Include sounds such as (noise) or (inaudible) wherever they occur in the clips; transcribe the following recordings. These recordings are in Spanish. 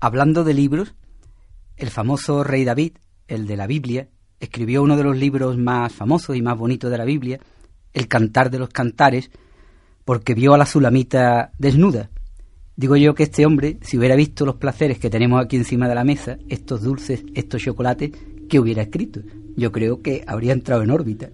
hablando de libros, el famoso rey David, el de la Biblia, escribió uno de los libros más famosos y más bonitos de la Biblia, El Cantar de los Cantares, porque vio a la Sulamita desnuda. Digo yo que este hombre, si hubiera visto los placeres que tenemos aquí encima de la mesa, estos dulces, estos chocolates, ¿qué hubiera escrito? Yo creo que habría entrado en órbita.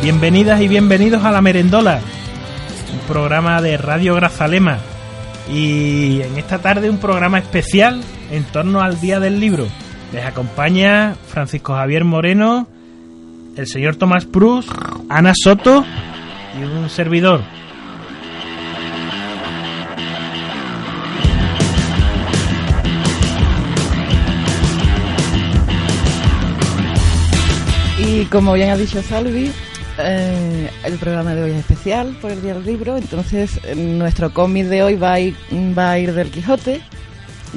Bienvenidas y bienvenidos a La Merendola, un programa de Radio Grazalema. Y en esta tarde un programa especial en torno al Día del Libro. Les acompaña Francisco Javier Moreno, el señor Tomás Prus, Ana Soto y un servidor, Y como bien ha dicho Salvi, eh, el programa de hoy es especial por el Día del Libro, entonces nuestro cómic de hoy va a, ir, va a ir del Quijote,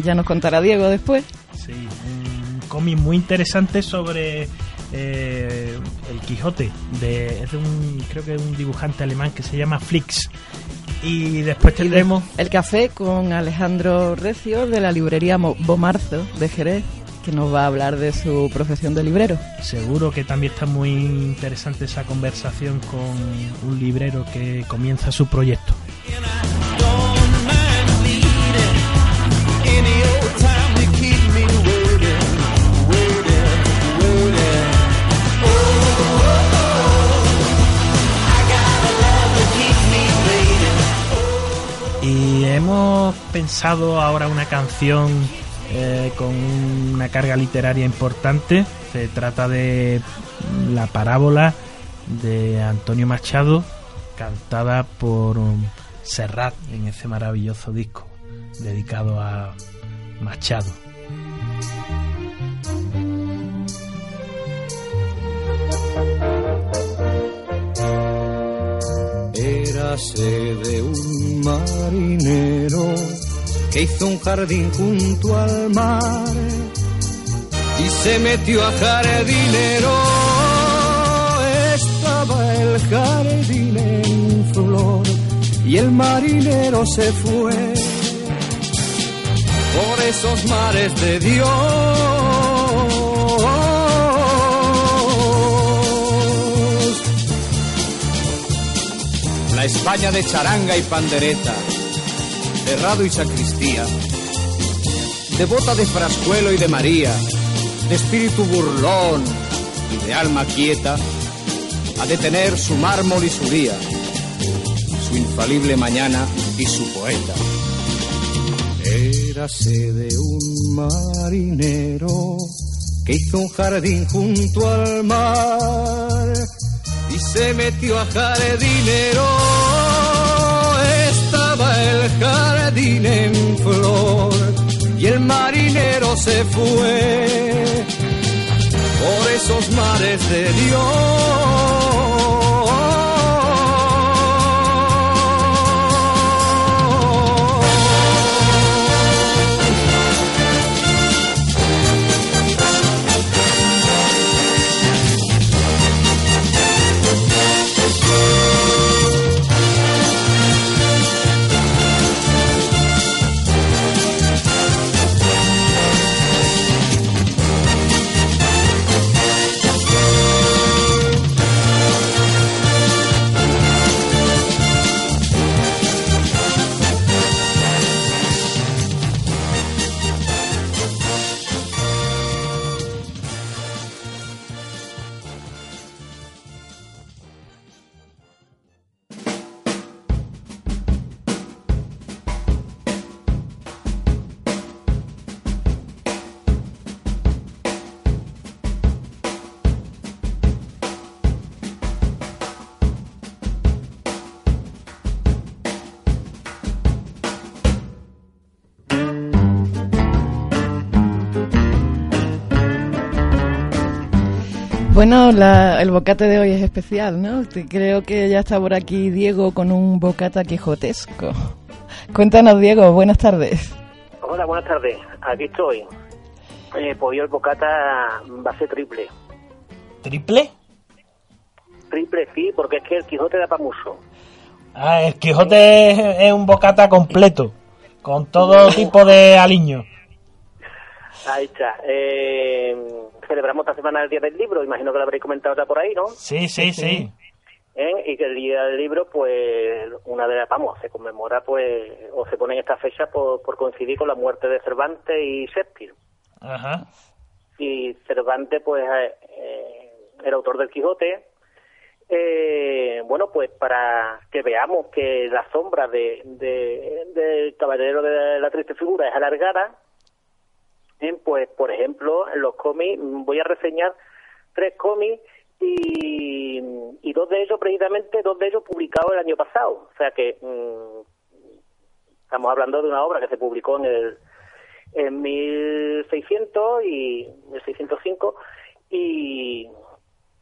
ya nos contará Diego después. Sí, un cómic muy interesante sobre eh, el Quijote, de, es de un, creo que es un dibujante alemán que se llama Flix. Y después tendremos... El café con Alejandro Recio de la librería Bomarzo de Jerez que nos va a hablar de su profesión de librero. Seguro que también está muy interesante esa conversación con un librero que comienza su proyecto. Y hemos pensado ahora una canción eh, con una carga literaria importante. Se trata de la parábola de Antonio Machado, cantada por Serrat en ese maravilloso disco dedicado a Machado. Érase de un marinero que hizo un jardín junto al mar y se metió a jardinero. Estaba el jardín en flor y el marinero se fue por esos mares de Dios. La España de charanga y pandereta Cerrado y sacristía, devota de Frascuelo y de María, de espíritu burlón y de alma quieta, a detener su mármol y su día, su infalible mañana y su poeta. Érase de un marinero que hizo un jardín junto al mar y se metió a jardinero el jardín en flor y el marinero se fue por esos mares de Dios. Bueno, el bocate de hoy es especial, ¿no? Creo que ya está por aquí Diego con un bocata quijotesco. Cuéntanos, Diego, buenas tardes. Hola, buenas tardes. Aquí estoy. Eh, pues el bocata va a ser triple. ¿Triple? Triple, sí, porque es que el Quijote da para mucho. Ah, el Quijote es un bocata completo, con todo tipo de aliño. Ahí está. Eh, celebramos esta semana el Día del Libro, imagino que lo habréis comentado ya por ahí, ¿no? Sí, sí, sí. ¿Eh? Y que el Día del Libro, pues, una de las, vamos, se conmemora, pues, o se pone en esta fecha por, coincidir con la muerte de Cervantes y Shakespeare. Ajá. Y Cervantes, pues, eh, el autor del Quijote, eh, bueno, pues para que veamos que la sombra de, del caballero de la triste figura es alargada, pues, por ejemplo, en los cómics, voy a reseñar tres cómics y, dos de ellos, precisamente, dos de ellos publicados el año pasado. O sea que mm, estamos hablando de una obra que se publicó en el en 1600 y 1605 y,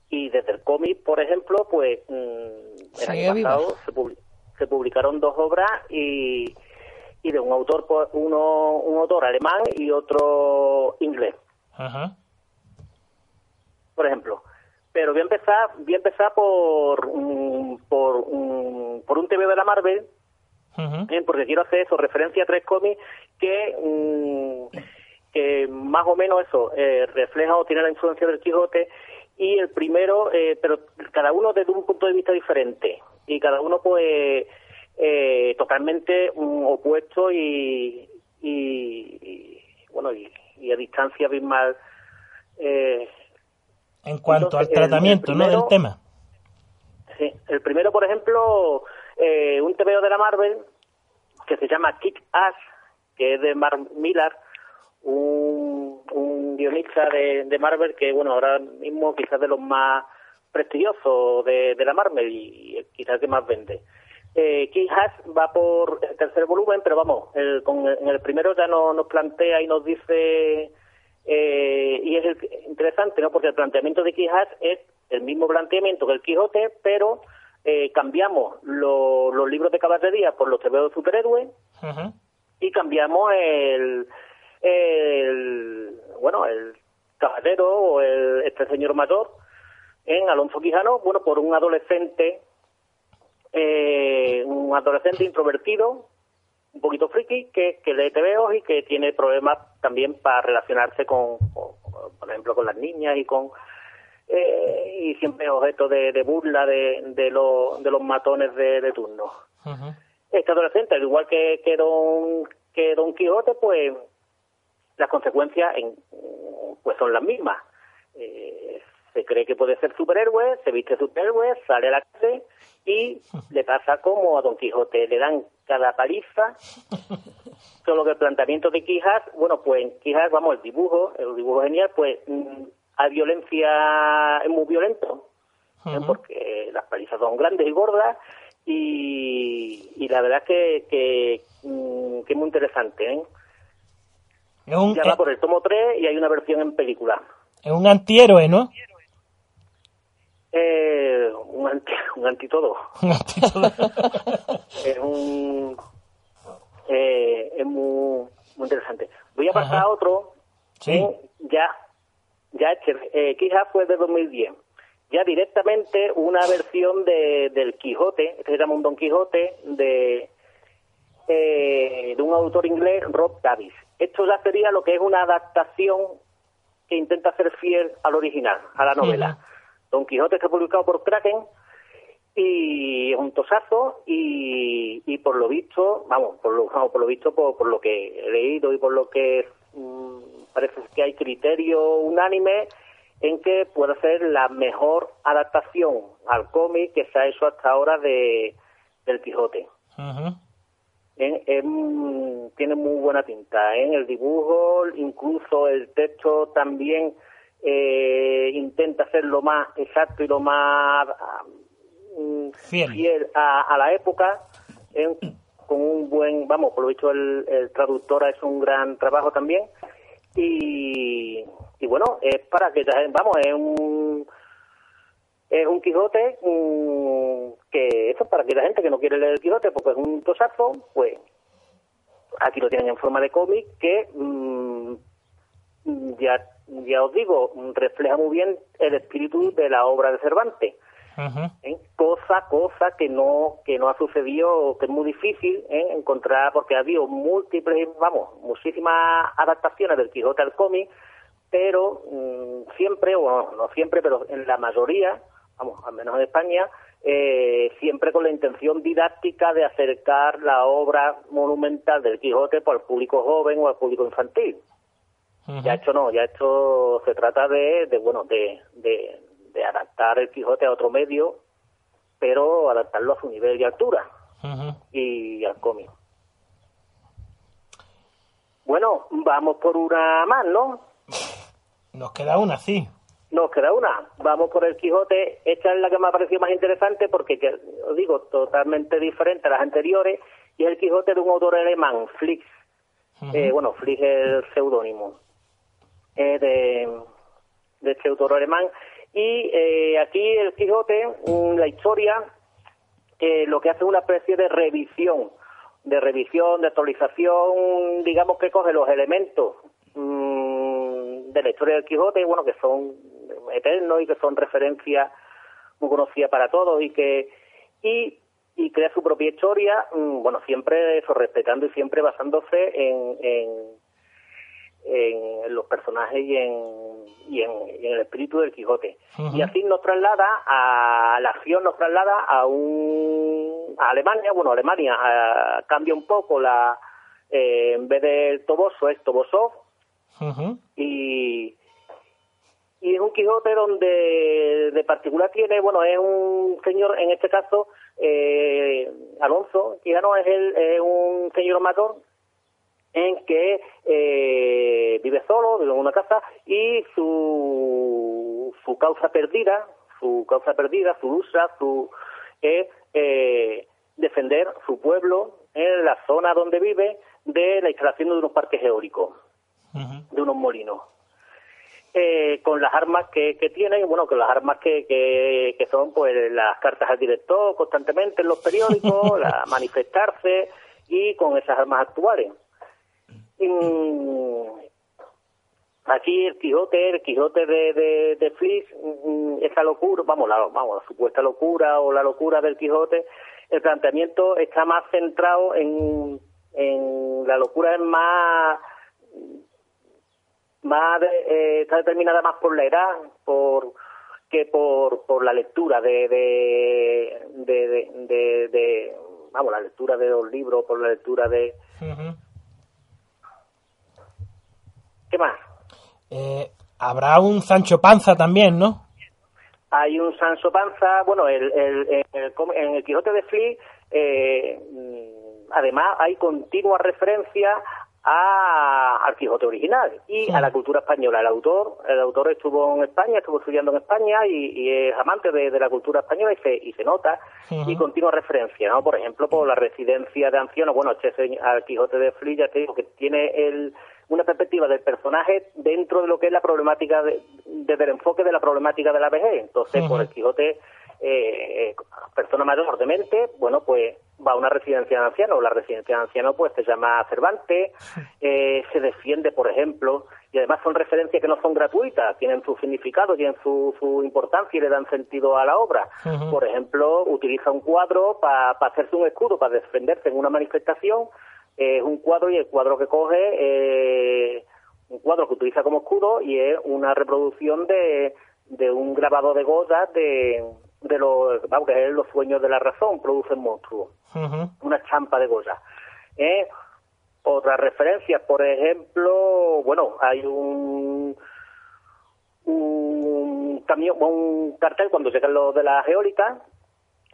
desde el cómic, por ejemplo, pues mm, el año pasado se, se publicaron dos obras y, y de un autor, uno un autor alemán y otro inglés, Ajá. por ejemplo. Pero voy a empezar, voy a empezar por, mm, por, mm, por un TV de la Marvel. ¿eh? porque quiero hacer eso, referencia a tres cómics que, mm, que más o menos eso, eh, refleja o tiene la influencia del Quijote, y el primero, eh, pero cada uno desde un punto de vista diferente, y cada uno pues eh, totalmente mm, opuesto y, y, y, bueno, y, y a distancia abismal. Eh, En cuanto Entonces, al tratamiento, el ¿no? primero- Del tema. Sí, el primero, por ejemplo, eh, un TVO de la Marvel que se llama Kick Ass, que es de Mark Millar, un, un guionista de, de Marvel que, bueno, ahora mismo quizás de los más prestigiosos de, de la Marvel y, y quizás que más vende. Eh, Ass va por el tercer volumen, pero vamos, el, con el- en el primero ya no, nos plantea y nos dice eh, y es el- interesante, ¿no? Porque el planteamiento de Quijas es el mismo planteamiento que el Quijote, pero eh, cambiamos lo- los libros de caballería por los tebeos de superhéroes y cambiamos el, el bueno, el caballero o el, este señor mayor en Alonso Quijano, bueno, por un adolescente, eh, un adolescente introvertido, un poquito friki, que, que lee tebeos y que tiene problemas también para relacionarse con, con- por ejemplo, con las niñas y con eh, y siempre objeto de, de burla de, de, los de los matones de, de turno. Este adolescente, al igual que, que Don que Don Quijote, pues las consecuencias en, pues son las mismas. Eh, se cree que puede ser superhéroe, se viste superhéroe, sale a la calle y le pasa como a Don Quijote, le dan cada paliza. (laughs) Solo que el planteamiento de Quijas, bueno, pues en Quijas, vamos, el dibujo, el dibujo genial, pues mm, hay violencia, es muy violento, ¿eh? Porque las palizas son grandes y gordas y, y la verdad es que, que, mm, que es muy interesante. ¿eh? Es un, Ya va por el tomo 3 y hay una versión en película. es un antihéroe, ¿no? Eh, un, anti, (laughs) un anti todo. Un antihéroe. (laughs) es un eh, es muy, muy interesante. Voy a pasar Ajá. a otro. Sí. ¿eh? Ya, ya eh, quizás fue de 2010. Ya directamente una versión de, del Quijote, este se llama un Don Quijote, de, eh, de un autor inglés, Rob Davis. Esto ya sería lo que es una adaptación que intenta ser fiel al original, a la novela. Don Quijote está publicado por Kraken y es un tosazo y, y por lo visto, vamos, por lo, vamos, por lo visto, por, por lo que he leído y por lo que mm, parece que hay criterio unánime en que puede ser la mejor adaptación al cómic que se ha hecho hasta ahora de del Quijote. Es, mm, tiene muy buena tinta ¿eh? el dibujo, incluso el texto también eh, intenta ser lo más exacto y lo más mm, Fiel. a, a la época ¿eh? con un buen, vamos, por lo visto el, el traductor ha hecho un gran trabajo también y, y bueno, es para que, vamos, es un es un Quijote mm, que eso es para que la gente que no quiere leer el Quijote porque es un tosazo, pues aquí lo tienen en forma de cómic que mm, ya ya os digo refleja muy bien el espíritu de la obra de Cervantes. ¿eh? cosa cosa que no que no ha sucedido que es muy difícil ¿eh? encontrar porque ha habido múltiples vamos muchísimas adaptaciones del Quijote al cómic pero mm, siempre o no siempre pero en la mayoría vamos al menos en España eh, siempre con la intención didáctica de acercar la obra monumental del Quijote por al público joven o al público infantil Ya esto no, ya esto se trata de, de bueno, de, de, de adaptar el Quijote a otro medio, pero adaptarlo a su nivel y altura y al cómic. Bueno, vamos por una más, ¿no? (laughs) Nos queda una, sí. Nos queda una. Vamos por el Quijote. Esta es la que me ha parecido más interesante porque, ya os digo, totalmente diferente a las anteriores. Y es el Quijote de un autor alemán, Flix. Eh, bueno, Flix es el seudónimo eh, de, de este autor alemán. Y eh, aquí el Quijote, mm, la historia, eh, lo que hace es una especie de revisión, de revisión, de actualización, digamos que coge los elementos mm, de la historia del Quijote, bueno, que son eternos y que son referencias muy conocidas para todos y que y, y crea su propia historia, mm, bueno, siempre eso, respetando y siempre basándose en, en en los personajes y en, y en, el espíritu del Quijote. Y así nos traslada a la acción, nos traslada a un a Alemania, bueno, Alemania cambia un poco la eh, en vez del Toboso es Tobosov. Y y es un Quijote donde de particular tiene, bueno, es un señor, en este caso, eh, Alonso Quijano es, el, es un señor mayor en que eh, vive solo, vive en una casa y su, su causa perdida, su causa perdida, su lucha, su es eh, defender su pueblo en la zona donde vive de la instalación de unos parques eólicos, de unos molinos. Eh, con las armas que, que tiene, bueno, con las armas que, que, que son pues las cartas al director constantemente en los periódicos, (laughs) la manifestarse y con esas armas actuales aquí el Quijote, el Quijote de, de, de mm, esa locura, vamos la, vamos, la supuesta locura o la locura del Quijote, el planteamiento está más centrado en, en la locura es más más eh, está determinada más por la edad, por que por, por la lectura de, de, de, vamos la lectura de los libros, por la lectura de ¿Qué más? Eh, habrá un Sancho Panza también, ¿no? Hay un Sancho Panza, bueno, el, el, en el Quijote de Fli, eh, mm, además hay continua referencia a, al Quijote original y a la cultura española. El autor, el autor estuvo en España, estuvo estudiando en España y, es amante de, la cultura española y se, y se nota y continua referencia, ¿no? Por ejemplo, por la residencia de ancianos, bueno, este al Quijote de Fli ya te digo que tiene el una perspectiva del personaje dentro de lo que es la problemática, de, desde el enfoque de la problemática de la vejez. Entonces, por el Quijote, eh, eh, persona mayor de mente, bueno, pues va a una residencia de ancianos. La residencia de ancianos, pues se llama Cervantes, eh, se defiende, por ejemplo, y además son referencias que no son gratuitas, tienen su significado, tienen su, su importancia y le dan sentido a la obra. Por ejemplo, utiliza un cuadro para hacerse un escudo, para defenderse en una manifestación es un cuadro y el cuadro que coge eh, un cuadro que utiliza como escudo y es una reproducción de, de un grabado de Goya de, de los, vamos, que es los sueños de la razón, producen monstruos. Una champa de Goya. Eh, otras referencias, por ejemplo, bueno, hay un un camión, un cartel cuando llegan los de la geólica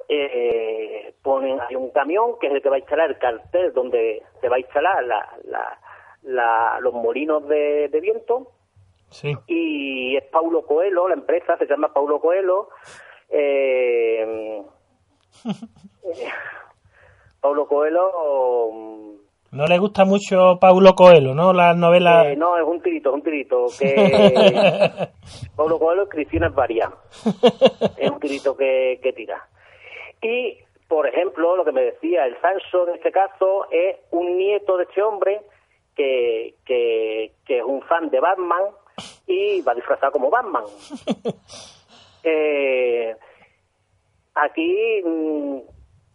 eh, ponen hay un camión que es el que va a instalar el cartel donde se va a instalar la, la, los molinos de, viento sí. y es Paulo Coelho la empresa se llama Paulo Coelho eh, (laughs) Paulo Coelho no le gusta mucho Paulo Coelho, ¿no? Las novelas... Eh, no, es un tirito, es un tirito. Que... (laughs) Paulo Coelho es varias. es un tirito que, que tira. Y, por ejemplo, lo que me decía, el Sancho en este caso es un nieto de este hombre que, que, es un fan de Batman y va disfrazado como Batman. (laughs) eh, aquí mm,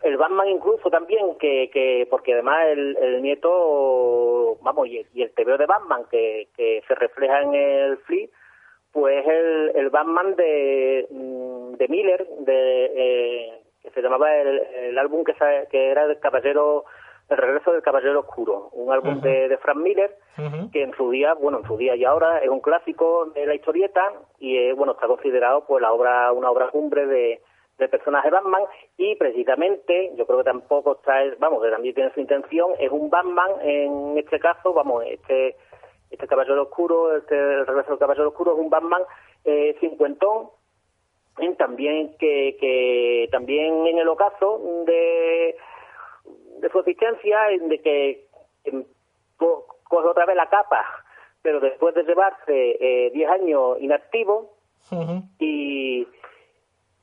el Batman incluso también, que, que porque además el, el nieto, vamos, y el, y el TVO de Batman que, que se refleja en el Flea, pues el, el Batman de, mm, de Miller, de, eh, que se llamaba el, álbum que, que era el Caballero el regreso del Caballero Oscuro, un álbum de, de, Frank Miller que en su día, bueno, en su día y ahora es un clásico de la historieta y es, bueno, está considerado pues la obra una obra cumbre de del personaje Batman y precisamente yo creo que tampoco está vamos que también tiene su intención es un Batman en este caso vamos este este Caballero Oscuro este el regreso del Caballero Oscuro es un Batman eh, cincuentón también que, que también en el ocaso de, de su existencia, de que coge otra vez la capa, pero después de llevarse 10 eh, años inactivo, y,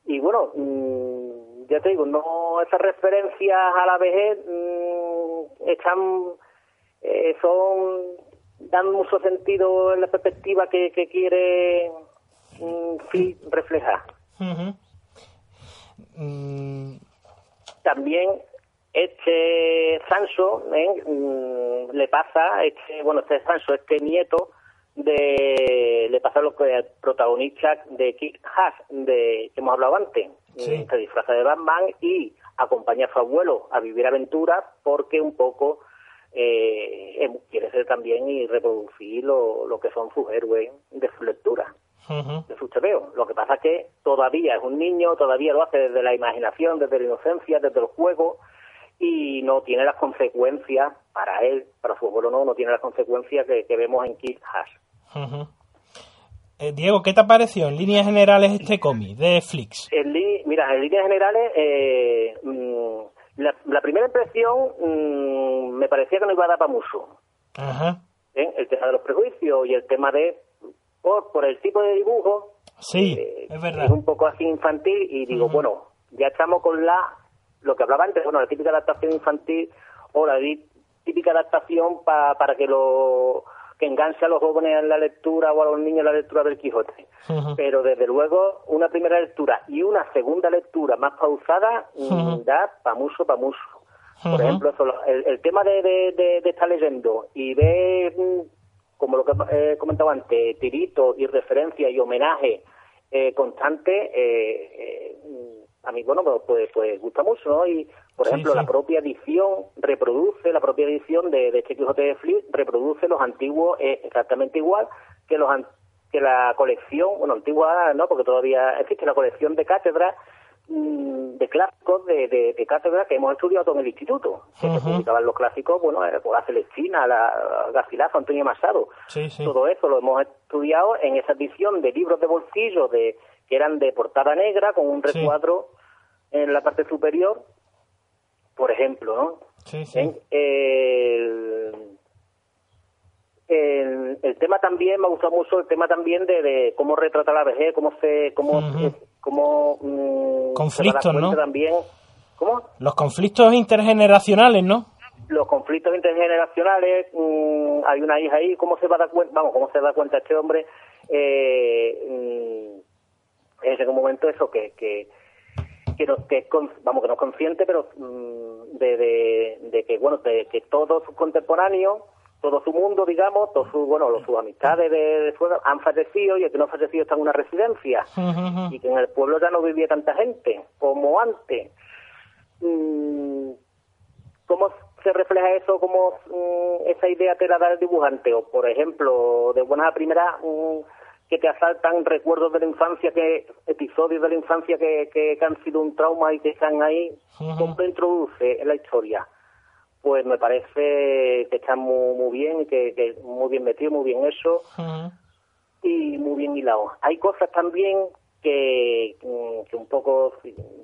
y bueno, mm, ya te digo, no esas referencias a la vejez mm, están, eh, son, dan mucho sentido en la perspectiva que, que quiere mm, reflejar. También este Sancho ¿eh? le pasa, este, bueno, este Sancho, este nieto, de le pasa lo que el protagonista de Kick Hash de que hemos hablado antes se disfraza de Batman y acompaña a su abuelo a vivir aventuras porque un poco eh, em, quiere ser también y reproducir lo, lo que son sus héroes de su lectura de su cheveo. Lo que pasa es que todavía es un niño, todavía lo hace desde la imaginación, desde la inocencia, desde el juego y no tiene las consecuencias para él, para su abuelo no, no tiene las consecuencias que, vemos en Kid Hash. Eh, Diego, ¿qué te pareció en líneas generales este cómic de Flix? mira, en líneas generales, eh, mm, la, primera impresión mm, me parecía que no iba a dar para mucho. Ajá. ¿Eh? El tema de los prejuicios y el tema de, por, por el tipo de dibujo, sí, es verdad. Es un poco así infantil y digo, bueno, ya estamos con la lo que hablaba antes, bueno, la típica adaptación infantil o la típica adaptación para que lo que enganche a los jóvenes en la lectura o a los niños en la lectura del Quijote. Pero desde luego una primera lectura y una segunda lectura más pausada da pa' mucho, pa' mucho. Por ejemplo, el, tema de, de, estar leyendo y ver, mm, como lo que he comentado antes, tirito y referencia y homenaje eh, constante, eh, eh, a mí, bueno, pues, pues, pues gusta mucho, ¿no? Y, por ejemplo, la propia edición reproduce, la propia edición de, de este Quijote de Flip reproduce los antiguos eh, exactamente igual que los que la colección, bueno, antigua no, porque todavía existe la colección de cátedras mm, de clásicos de, de, cátedra que hemos estudiado todo en el instituto. Que se publicaban los clásicos, bueno, eh, pues la Celestina, la Garcilaso, Antonio Masado. Todo eso lo hemos estudiado en esa edición de libros de bolsillo de que eran de portada negra con un recuadro en la parte superior, por ejemplo, ¿no? Sí, sí. el, el, tema también me ha gustado mucho el tema también de, cómo retrata la vejez, cómo se cómo, cómo mm, conflictos, ¿no? También, ¿Cómo? Los conflictos intergeneracionales, ¿no? Los conflictos intergeneracionales, mm, hay una hija ahí, ¿cómo se va a dar cuenta? Vamos, ¿cómo se da cuenta este hombre? Eh, mm, en ese momento eso que, que que no, que vamos que no es consciente pero mm, de, de, que bueno de que todos sus contemporáneos todo su mundo digamos todos sus bueno sus amistades de, de han fallecido y el que no ha fallecido está en una residencia. Y que en el pueblo ya no vivía tanta gente como antes. Mm, cómo se refleja eso como mm, esa idea te la da el dibujante o por ejemplo de buena a primera que te asaltan recuerdos de la infancia, que episodios de la infancia que, que, han sido un trauma y que están ahí, ¿cómo te introduce en la historia? Pues me parece que está muy, muy bien que, que, muy bien metido, muy bien hecho y muy bien hilado. Hay cosas también que, que un poco,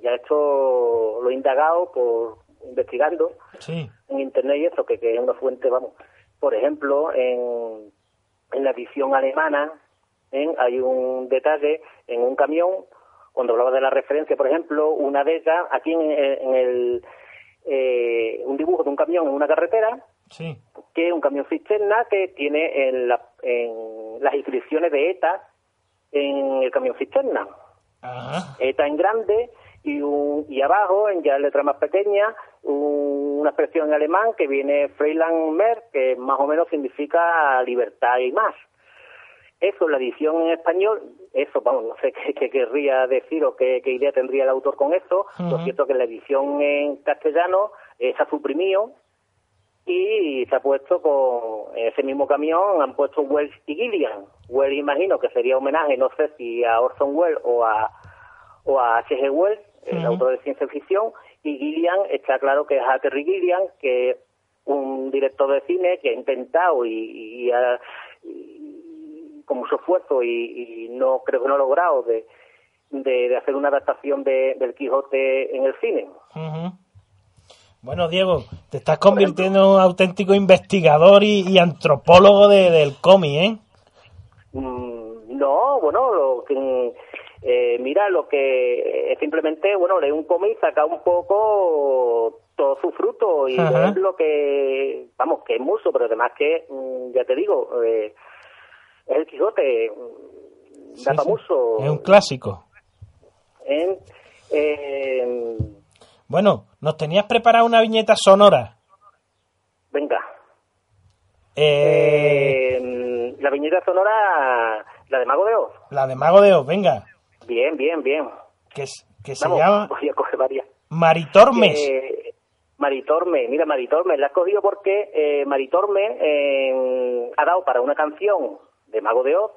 ya esto lo he indagado por investigando en internet y eso, que, que es una fuente, vamos. Por ejemplo, en, en la edición alemana hay un detalle en un camión, cuando hablaba de la referencia, por ejemplo, una de ellas, aquí en, el, eh, un dibujo de un camión en una carretera, que es un camión cisterna que tiene en, las inscripciones de ETA en el camión cisterna. ETA en grande y, un, y abajo, en ya letra más pequeña, una expresión en alemán que viene Freiland Mer, que más o menos significa libertad y más. Eso, la edición en español, eso, vamos, no sé (laughs) qué, querría decir o qué, idea tendría el autor con eso. Lo cierto es que la edición en castellano eh, se ha suprimido y se ha puesto con ese mismo camión, han puesto Wells y Gillian. Wells imagino que sería homenaje, no sé si a Orson Welles o a, o a H.G. Wells, el autor de ciencia ficción, y Gillian está claro que es a Terry Gillian, que es un director de cine que ha intentado y, ha, con mucho esfuerzo y, no creo que no ha logrado de, de, hacer una adaptación de, del Quijote en el cine. Bueno, Diego, te estás convirtiendo en un auténtico investigador y, antropólogo del cómic, ¿eh? Mm, no, bueno, pero mm, eh, mira, lo que es simplemente, bueno, leer un cómic, saca un poco todo su fruto y es lo que, vamos, que es mucho, pero además que, mm, ya te digo, eh, el Quijote, Sí, mucho. Es un clásico. Bueno, nos tenías preparada una viñeta sonora. venga. Eh, Eh, la viñeta sonora, la de Mago de Oz. La de Mago de Oz, venga. Bien, bien, bien. Que, se llama (laughs) voy a coger varias. Maritormes. Eh, Maritorme, mira, Maritorme, la has cogido porque eh, Maritorme eh, ha dado para una canción de Mago de Oz.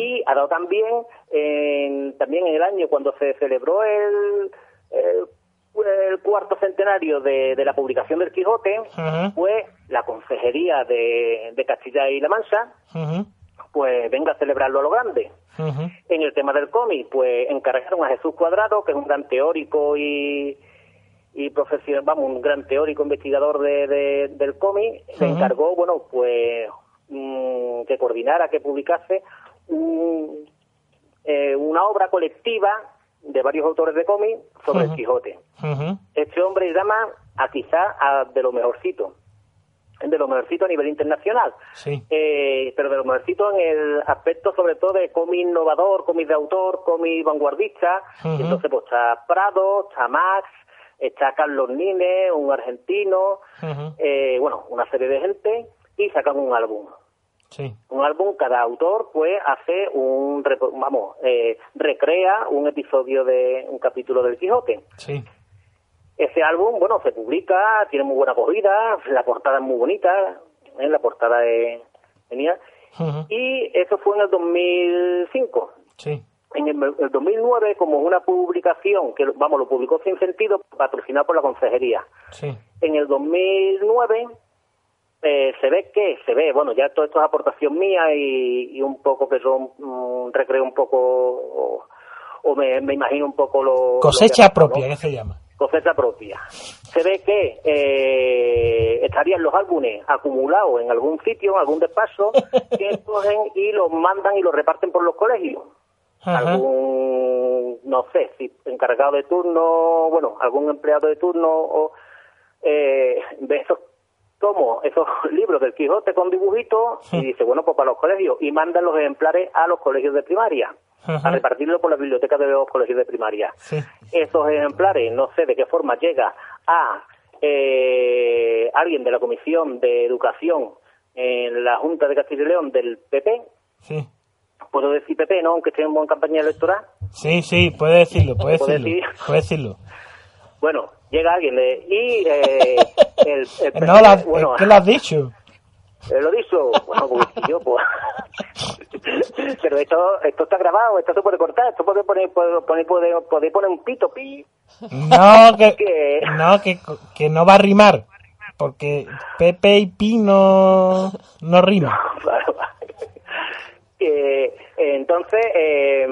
Y ha dado también, en- también en el año cuando se celebró el, el, el cuarto centenario de, de la publicación del Quijote, pues la Consejería de, de Castilla y La Mancha, pues venga a celebrarlo a lo grande. En el tema del cómic, pues encargaron a Jesús Cuadrado, que es un gran teórico y, y profesional, vamos, un gran teórico investigador de, de- del cómic, le encargó, bueno, pues mm, que coordinara, que publicase un- eh, una obra colectiva de varios autores de cómic sobre el Quijote. Este hombre llama a quizá a de lo mejorcito, de lo mejorcito a nivel internacional. Sí. Eh, pero de lo mejorcito en el aspecto sobre todo de cómic innovador, cómic de autor, cómic vanguardista. Entonces pues está Prado, está Max, está Carlos Nine, un argentino, eh, bueno, una serie de gente y sacan un álbum. Sí. Un álbum, cada autor pues hace un, vamos, eh, recrea un episodio de un capítulo del Quijote. Sí. Ese álbum, bueno, se publica, tiene muy buena acogida, la portada es muy bonita, ¿eh? la portada es genial. Y eso fue en el 2005. Sí. En el, el 2009, como una publicación que, vamos, lo publicó sin sentido, patrocinado por la consejería. Sí. En el 2009 eh, se ve que, se ve, bueno, ya todo esto es aportación mía y, y un poco que yo mm, recreo un poco, o, o me, me imagino un poco lo... Cosecha pasó, ¿no? propia, que se llama. cosecha propia. Se ve que eh, estarían los álbumes acumulados en algún sitio, en algún despacho, (laughs) que cogen y los mandan y los reparten por los colegios. Ajá. Algún, no sé, si encargado de turno, bueno, algún empleado de turno o eh, ve esos tomos, esos (laughs) libros del Quijote con dibujitos y dice, bueno, pues para los colegios y mandan los ejemplares a los colegios de primaria, Ajá. a repartirlo por la biblioteca de los colegios de primaria Sí. esos ejemplares, no sé de qué forma llega a eh, alguien de la Comisión de Educación en la Junta de Castilla y León del PP, Sí. puedo decir PP, ¿no? Aunque esté en campaña electoral. Sí, sí, puede decirlo, puede ¿Puede decirlo. decir? Puede decirlo. (laughs) Bueno, llega alguien de... Y eh, (laughs) el, el No, la, bueno, que lo has dicho. (laughs) lo dicho, bueno, pues yo, pues... (laughs) Pero esto, esto está grabado, esto se puede cortar, esto puede poner, puede puede, puede poner un pito, pi, No, (laughs) que, ¿Qué? no, que, que no va a rimar. Porque Pepe y Pi no, no rima. Eh, entonces, eh,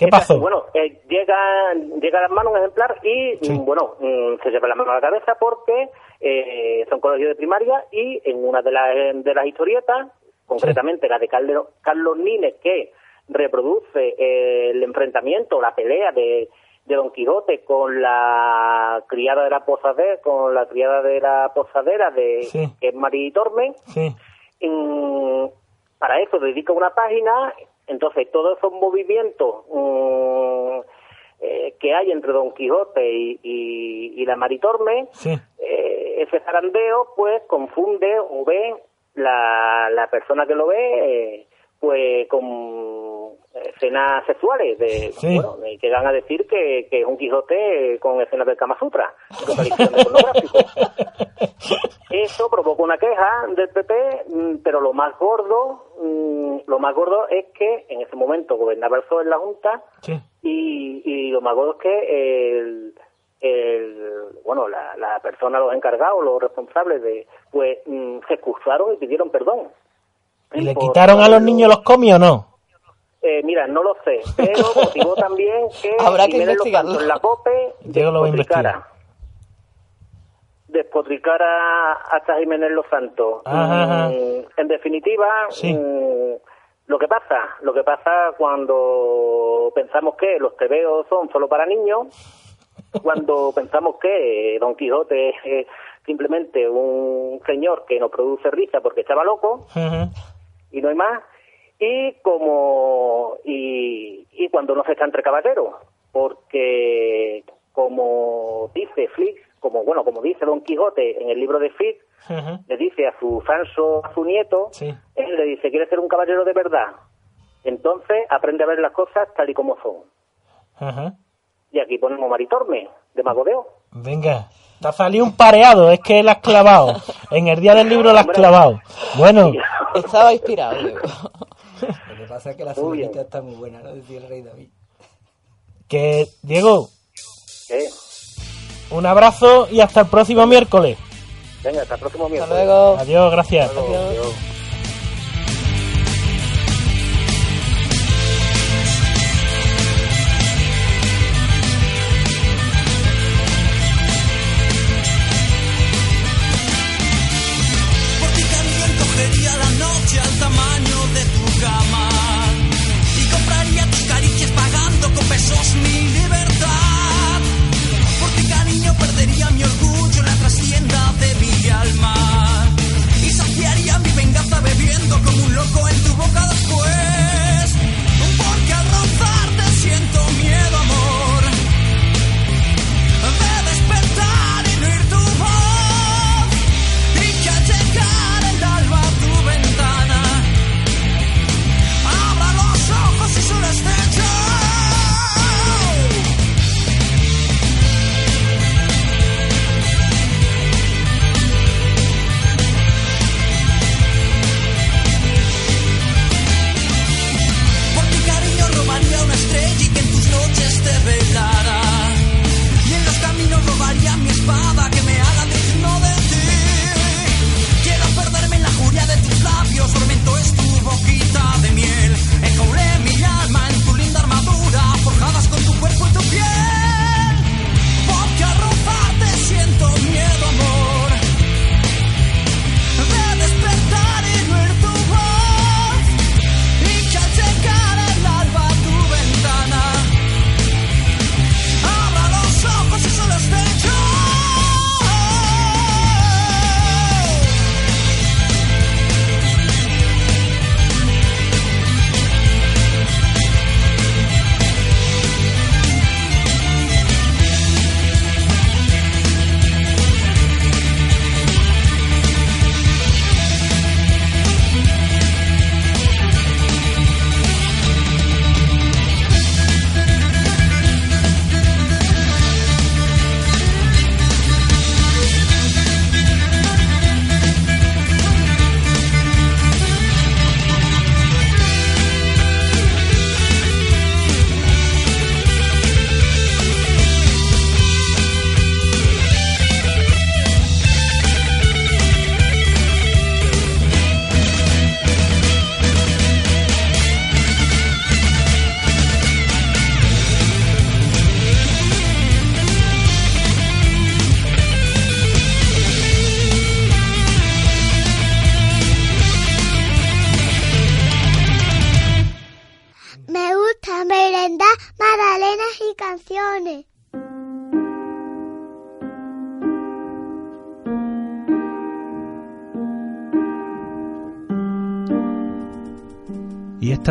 ¿Qué pasó? Bueno, eh, llega, llega a las manos un ejemplar y, Sí. mm, bueno, mm, se lleva la mano a la cabeza porque eh, son colegios de primaria y en una de las, de las historietas, concretamente la de Carlos, Carlos Nines, que reproduce eh, el enfrentamiento, la pelea de, de Don Quijote con la criada de la posadera, con la criada de la posadera de Sí. que es Mari Torme, Sí, Mm, para eso dedica una página, entonces todos esos movimientos mm, eh, que hay entre Don Quijote y, y- y la Maritorme, sí, eh, ese zarandeo pues confunde o ve la, la persona que lo ve eh, pues con escenas sexuales de, Sí. bueno, y que van a decir que, que es un Quijote con escenas del Kama Sutra. (laughs) Eso provocó una queja del PP, mm, pero lo más gordo, mm, lo más gordo es que en ese momento gobernaba el PSOE en la Junta sí. y, y lo más gordo es que el, el bueno la, la persona, los encargados, los responsables de, pues mm, se excusaron y pidieron perdón. ¿Y le quitaron a los niños los comi o no? Eh, mira, no lo sé, pero (laughs) motivó también que Habrá que Jiménez investigarlo. La COPE (laughs) Yo lo voy a despotricara. investigar. Despotricara hasta Jiménez Los Santos. Ajá, ajá. Mm, en definitiva, Sí. mm, Lo que pasa, lo que pasa cuando pensamos que los tebeos son solo para niños, (laughs) cuando pensamos que Don Quijote es simplemente un señor que nos produce risa porque estaba loco y no hay más, y como y, y cuando no se está entre caballeros, porque como dice Flix, como bueno, como dice Don Quijote en el libro de Flix, le dice a su Sanso, a su nieto, él le dice, ¿quieres ser un caballero de verdad? Entonces aprende a ver las cosas tal y como son. Y aquí ponemos Maritorme, de Magodeo. Venga, te ha salido un pareado, es que la has clavado. En el día del libro la has clavado. Bueno. (laughs) Estaba inspirado, Lo que pasa es que la señorita está muy buena, ¿no? Decía el rey David. Que, Diego. ¿Qué? Un abrazo y hasta el próximo miércoles. Venga, hasta el próximo miércoles. Hasta luego. Adiós, gracias. Adiós.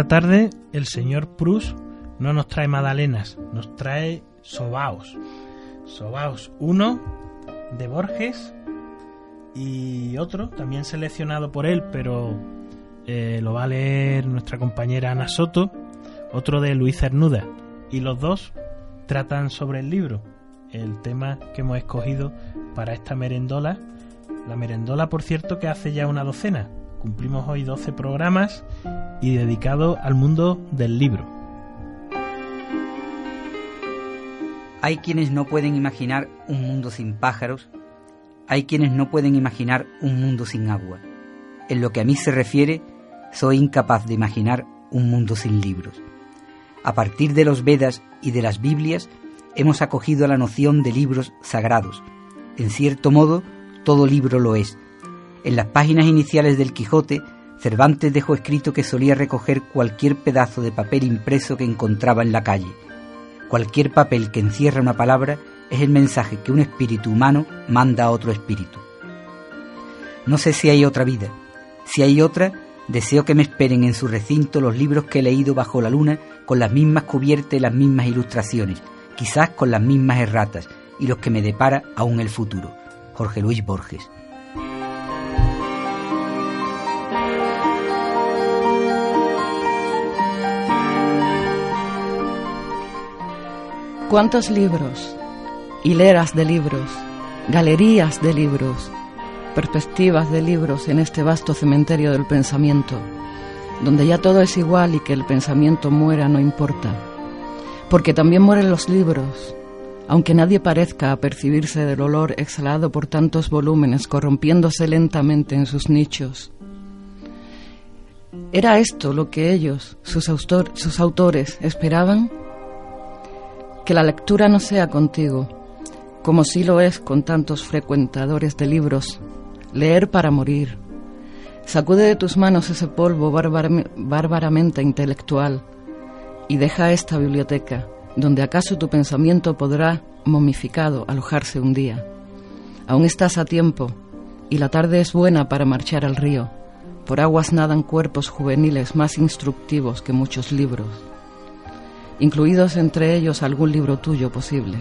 Tarde el señor Prus no nos trae magdalenas, nos trae sobaos. Sobaos, uno de Borges y otro, también seleccionado por él, pero eh, lo va a leer nuestra compañera Ana Soto, otro de Luis Cernuda. Y los dos tratan sobre el libro, el tema que hemos escogido para esta merendola. La merendola, por cierto, que hace ya una docena. Cumplimos hoy 12 programas y dedicado al mundo del libro. Hay quienes no pueden imaginar un mundo sin pájaros, hay quienes no pueden imaginar un mundo sin agua. En lo que a mí se refiere, soy incapaz de imaginar un mundo sin libros. A partir de los Vedas y de las Biblias, hemos acogido la noción de libros sagrados. En cierto modo, todo libro lo es. En las páginas iniciales del Quijote Cervantes dejó escrito que solía recoger cualquier pedazo de papel impreso que encontraba en la calle. Cualquier papel que encierra una palabra es el mensaje que un espíritu humano manda a otro espíritu. No sé si hay otra vida. Si hay otra, deseo que me esperen en su recinto los libros que he leído bajo la luna con las mismas cubiertas y las mismas ilustraciones, quizás con las mismas erratas, y los que me depara aún el futuro. Jorge Luis Borges. ¿Cuántos libros? Hileras de libros, galerías de libros, perspectivas de libros en este vasto cementerio del pensamiento, donde ya todo es igual y que el pensamiento muera no importa, porque también mueren los libros, aunque nadie parezca apercibirse del olor exhalado por tantos volúmenes corrompiéndose lentamente en sus nichos. ¿Era esto lo que ellos, sus, sus autores, esperaban? Que la lectura no sea contigo, como si lo es con tantos frecuentadores de libros, leer para morir. Sacude de tus manos ese polvo bárbaramente intelectual y deja esta biblioteca, donde acaso tu pensamiento podrá, momificado, alojarse un día. Aún estás a tiempo, y la tarde es buena para marchar al río. Por aguas nadan cuerpos juveniles más instructivos que muchos libros incluidos entre ellos algún libro tuyo posible.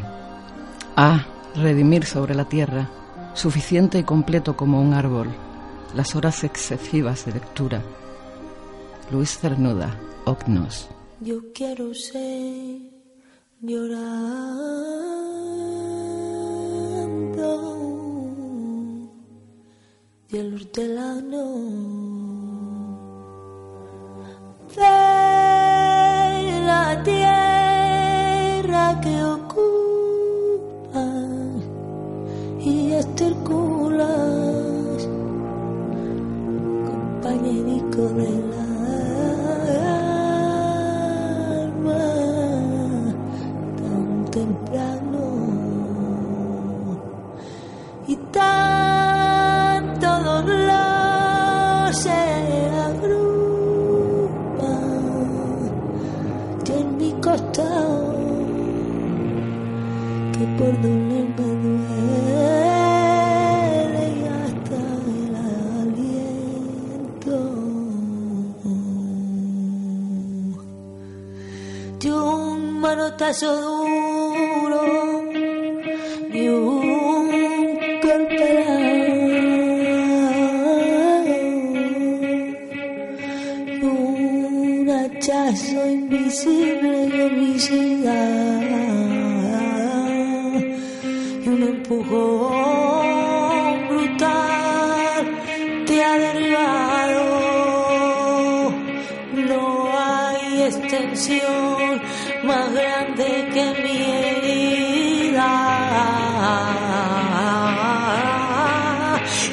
Ah, redimir sobre la tierra, suficiente y completo como un árbol, las horas excesivas de lectura. Luis Cernuda, Ognos. Yo quiero ser llorando la tierra que ocupa y esterculas, compañerico de la alma, tan temprano y tanto que por doler me duele y hasta el aliento. Yo un manotazo duro y un golpe un hachazo invisible y un empujón brutal te ha derribado. No hay extensión más grande que mi herida.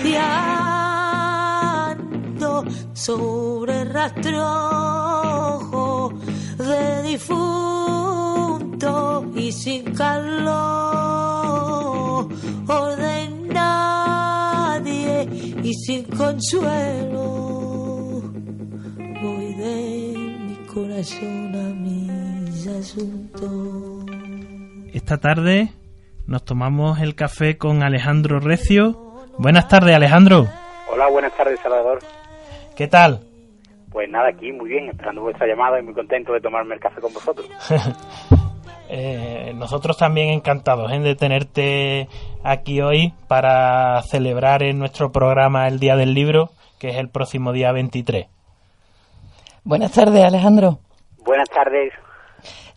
Y sobre rastrojo de difunto y sin calor, orden nadie y sin consuelo. Voy de mi corazón a mis asuntos. Esta tarde nos tomamos el café con Alejandro Recio. Buenas tardes, Alejandro. Hola, buenas tardes, Salvador. ¿Qué tal? Pues nada, aquí muy bien, esperando vuestra llamada y muy contento de tomarme el café con vosotros. (laughs) eh, nosotros también encantados ¿eh? de tenerte aquí hoy para celebrar en nuestro programa el Día del Libro, que es el próximo día 23. Buenas tardes, Alejandro. Buenas tardes.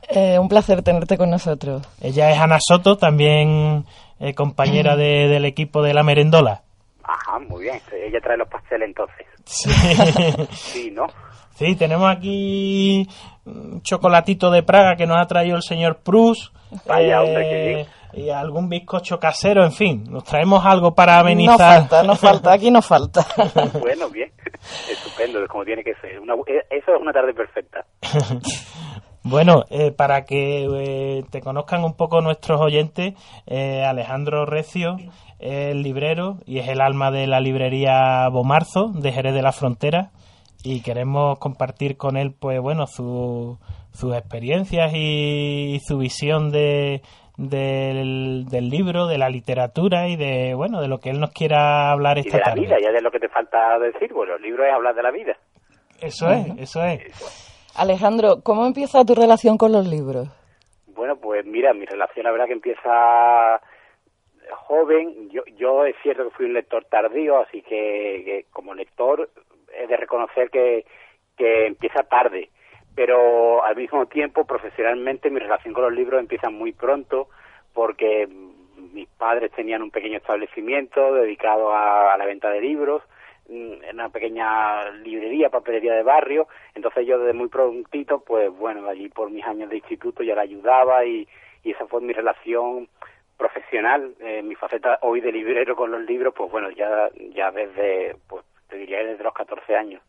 Eh, un placer tenerte con nosotros. Ella es Ana Soto, también eh, compañera de, (clears throat) del equipo de la Merendola. Ajá, muy bien. Ella trae los pasteles entonces. Sí. (laughs) sí, ¿no? Sí, tenemos aquí un chocolatito de Praga que nos ha traído el señor Prus. Vaya, hombre, qué bien. Y algún bizcocho casero, en fin, nos traemos algo para amenizar. No falta, no falta, aquí no falta. (laughs) bueno, bien, estupendo, es como tiene que ser. Una, eso es una tarde perfecta. (laughs) Bueno, eh, para que eh, te conozcan un poco nuestros oyentes, eh, Alejandro Recio es el librero y es el alma de la librería Bomarzo de Jerez de la Frontera y queremos compartir con él, pues bueno, su, sus experiencias y su visión de, del, del libro, de la literatura y de, bueno, de lo que él nos quiera hablar Y esta de la tarde. vida, ya de lo que te falta decir, bueno, el libro es hablar de la vida. Eso es, eso es. Alejandro, ¿cómo empieza tu relación con los libros? Bueno, pues mira, mi relación la verdad que empieza joven. Yo, yo es cierto que fui un lector tardío, así que, que como lector de reconocer que, que empieza tarde. Pero al mismo tiempo, profesionalmente, mi relación con los libros empieza muy pronto porque mis padres tenían un pequeño establecimiento dedicado a, a la venta de libros mm, una pequeña librería, papelería de barrio, entonces yo desde muy prontito, pues bueno, allí por mis años de instituto ya la ayudaba y, y esa fue mi relación profesional, eh, mi faceta hoy de librero con los libros, pues bueno, ya, ya desde, pues te diría desde los 14 años.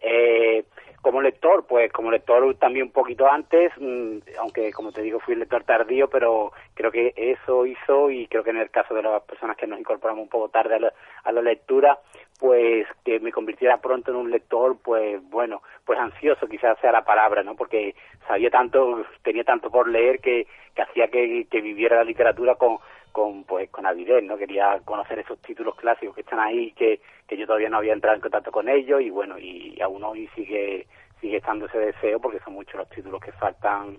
Eh, como lector, pues como lector también un poquito antes, mm, aunque como te digo fui lector tardío, pero creo que eso hizo y creo que en el caso de las personas que nos incorporamos un poco tarde a la, a la lectura, pues que me convirtiera pronto en un lector, pues bueno, pues ansioso quizás sea la palabra, ¿no? Porque sabía tanto, tenía tanto por leer que, que hacía que, que viviera la literatura con, con pues con avidez, ¿no? Quería conocer esos títulos clásicos que están ahí, que, que yo todavía no había entrado en contacto con ellos y bueno, y aún hoy sigue sigue estando ese deseo porque son muchos los títulos que faltan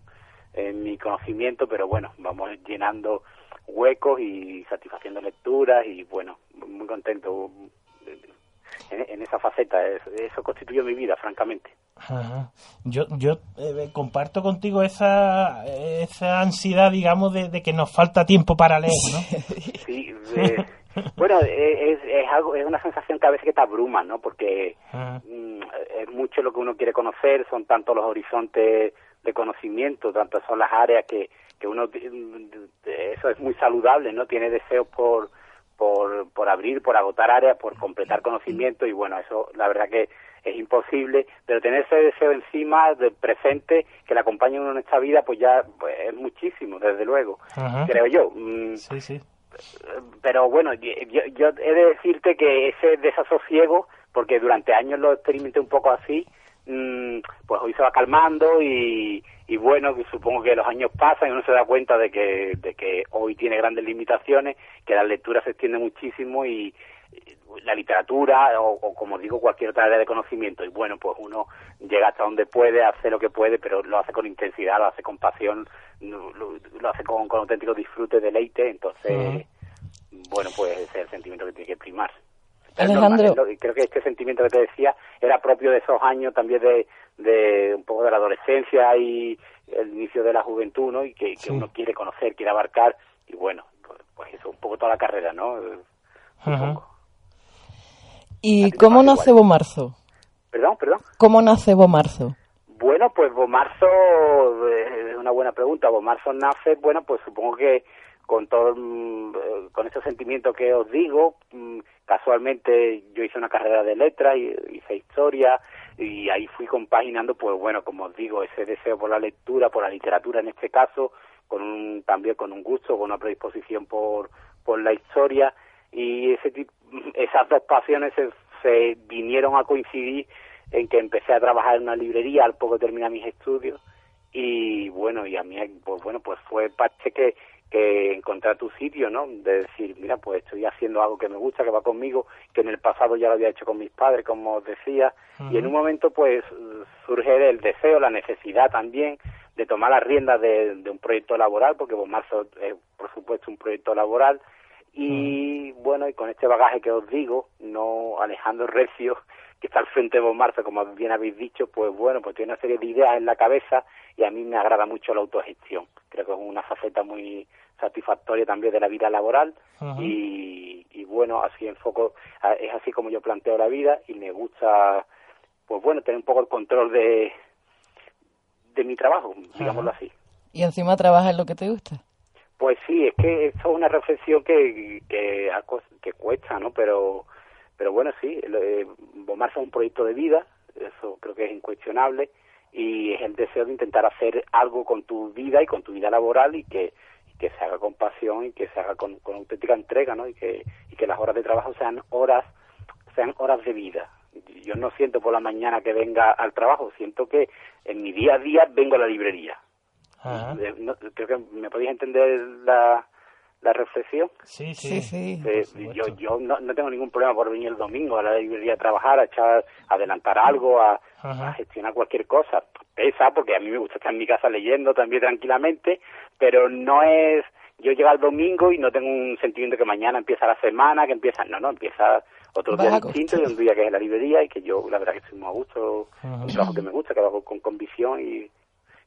en mi conocimiento, pero bueno, vamos llenando huecos y satisfaciendo lecturas y bueno, muy contento en, en esa faceta, Es- eso constituye mi vida, francamente. Ajá. Yo, yo eh, comparto contigo esa, esa ansiedad, digamos, de, de que nos falta tiempo para leer, ¿no? Sí, (laughs) eh, bueno, es, es algo, es una sensación que a veces que te abruma, ¿no? Porque mm, es mucho lo que uno quiere conocer, son tantos los horizontes de conocimiento, tantas son las áreas que, que uno, eso es muy saludable, ¿no? Tiene deseos por, por, por abrir, por agotar áreas, por completar conocimiento y bueno, eso la verdad que es imposible, pero tener ese deseo encima del presente que le acompaña a uno en esta vida, pues ya pues, es muchísimo, desde luego, Ajá. creo yo. Mm, Sí, sí. pero bueno, yo, yo he de decirte que ese desasosiego, porque durante años lo experimenté un poco así, mm, pues hoy se va calmando y, y bueno, supongo que los años pasan y uno se da cuenta de que, de que hoy tiene grandes limitaciones, que la lectura se extiende muchísimo y la literatura o, o como digo cualquier otra área de conocimiento y bueno pues uno llega hasta donde puede hace lo que puede pero lo hace con intensidad lo hace con pasión lo, hace con, con auténtico disfrute deleite entonces bueno, pues ese es el sentimiento que tiene que primar. Alejandro. normal, creo que este sentimiento que te decía era propio de esos años también de, de un poco de la adolescencia y el inicio de la juventud, ¿no? Y que, que uno quiere conocer, quiere abarcar y bueno, pues, pues eso, un poco toda la carrera, ¿no? Un poco. ¿Y cómo nace igual. Bomarzo? Perdón, perdón. ¿Cómo nace Bomarzo? Bueno, pues Bomarzo eh, es una buena pregunta. Bomarzo nace, bueno, pues supongo que con todo, mm, eh, con ese sentimiento que os digo, mm, casualmente yo hice una carrera de letras, y hice historia y ahí fui compaginando, pues bueno, como os digo, ese deseo por la lectura, por la literatura en este caso, con un, también con un gusto, con una predisposición por, por la historia y ese tip- esas dos pasiones se, se vinieron a coincidir en que empecé a trabajar en una librería al poco terminar mis estudios y bueno y a mí pues bueno pues fue parece que que encontrar tu sitio no de decir mira pues estoy haciendo algo que me gusta que va conmigo que en el pasado ya lo había hecho con mis padres como os decía y en un momento pues surge el deseo la necesidad también de tomar las riendas de, de un proyecto laboral porque Bomarzo es por supuesto un proyecto laboral y bueno, y con este bagaje que os digo, no Alejandro Recio, que está al frente de Bomarzo, como bien habéis dicho, pues bueno, pues tiene una serie de ideas en la cabeza y a mí me agrada mucho la autogestión. Creo que es una faceta muy satisfactoria también de la vida laboral y, y bueno, así enfoco, es así como yo planteo la vida y me gusta, pues bueno, tener un poco el control de, de mi trabajo, digámoslo así. Y encima trabajas en lo que te gusta. Pues sí, es que es una reflexión que, que, cuesta, ¿no? Pero, pero bueno, sí, eh, Bomarzo es un proyecto de vida, eso creo que es incuestionable, y es el deseo de intentar hacer algo con tu vida y con tu vida laboral y que, que se haga con pasión y que se haga con, con auténtica entrega, ¿no? Y que, y que las horas de trabajo sean horas, sean horas de vida, Yo no siento por la mañana que venga al trabajo, siento que en mi día a día vengo a la librería. Ajá. Eh, no- creo que me podéis entender la, la reflexión. Sí, Sí, sí. sí. Eh, yo yo no, no tengo ningún problema por venir el domingo a la librería a trabajar, a echar, a adelantar algo, a, gestionar cualquier cosa. Pesa, porque a mí me gusta estar en mi casa leyendo también tranquilamente, pero no es yo llego el domingo y no tengo un sentimiento de que mañana empieza la semana, que empieza, no, no, empieza otro Vas día distinto y un día que es en la librería y que yo la verdad que estoy muy a gusto, Ajá. un trabajo que me gusta, que lo hago con convicción y,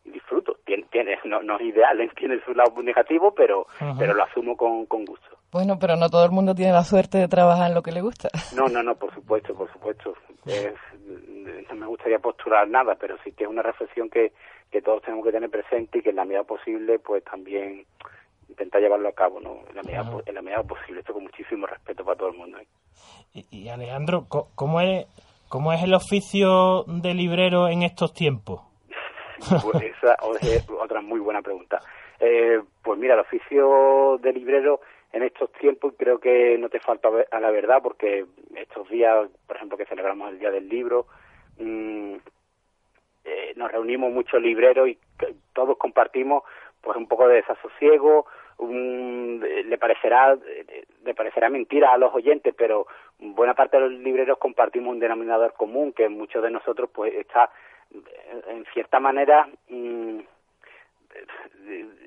y disfruto. Tiene, tiene, no, no es ideal, (laughs) tiene su lado negativo, pero, Ajá. pero lo asumo con, con gusto. Bueno, pero no todo el mundo tiene la suerte de trabajar en lo que le gusta. (laughs) No, no, no, por supuesto, por supuesto. Es- no me gustaría postular nada, pero sí que es una reflexión que, que todos tenemos que tener presente y que en la medida posible, pues también intentar llevarlo a cabo, ¿no? En la medida, en la medida posible, esto con muchísimo respeto para todo el mundo. ¿eh? Y, y, Alejandro, co- ¿cómo es, ¿cómo es el oficio de librero en estos tiempos? Pues esa es otra muy buena pregunta. Eh, pues mira, el oficio de librero en estos tiempos creo que no te falta a la verdad porque estos días, por ejemplo, que celebramos el Día del Libro, mm, eh, nos reunimos muchos libreros y todos compartimos pues un poco de desasosiego, un- le parecerá le parecerá mentira a los oyentes, pero buena parte de los libreros compartimos un denominador común que muchos de nosotros pues está en cierta manera mm,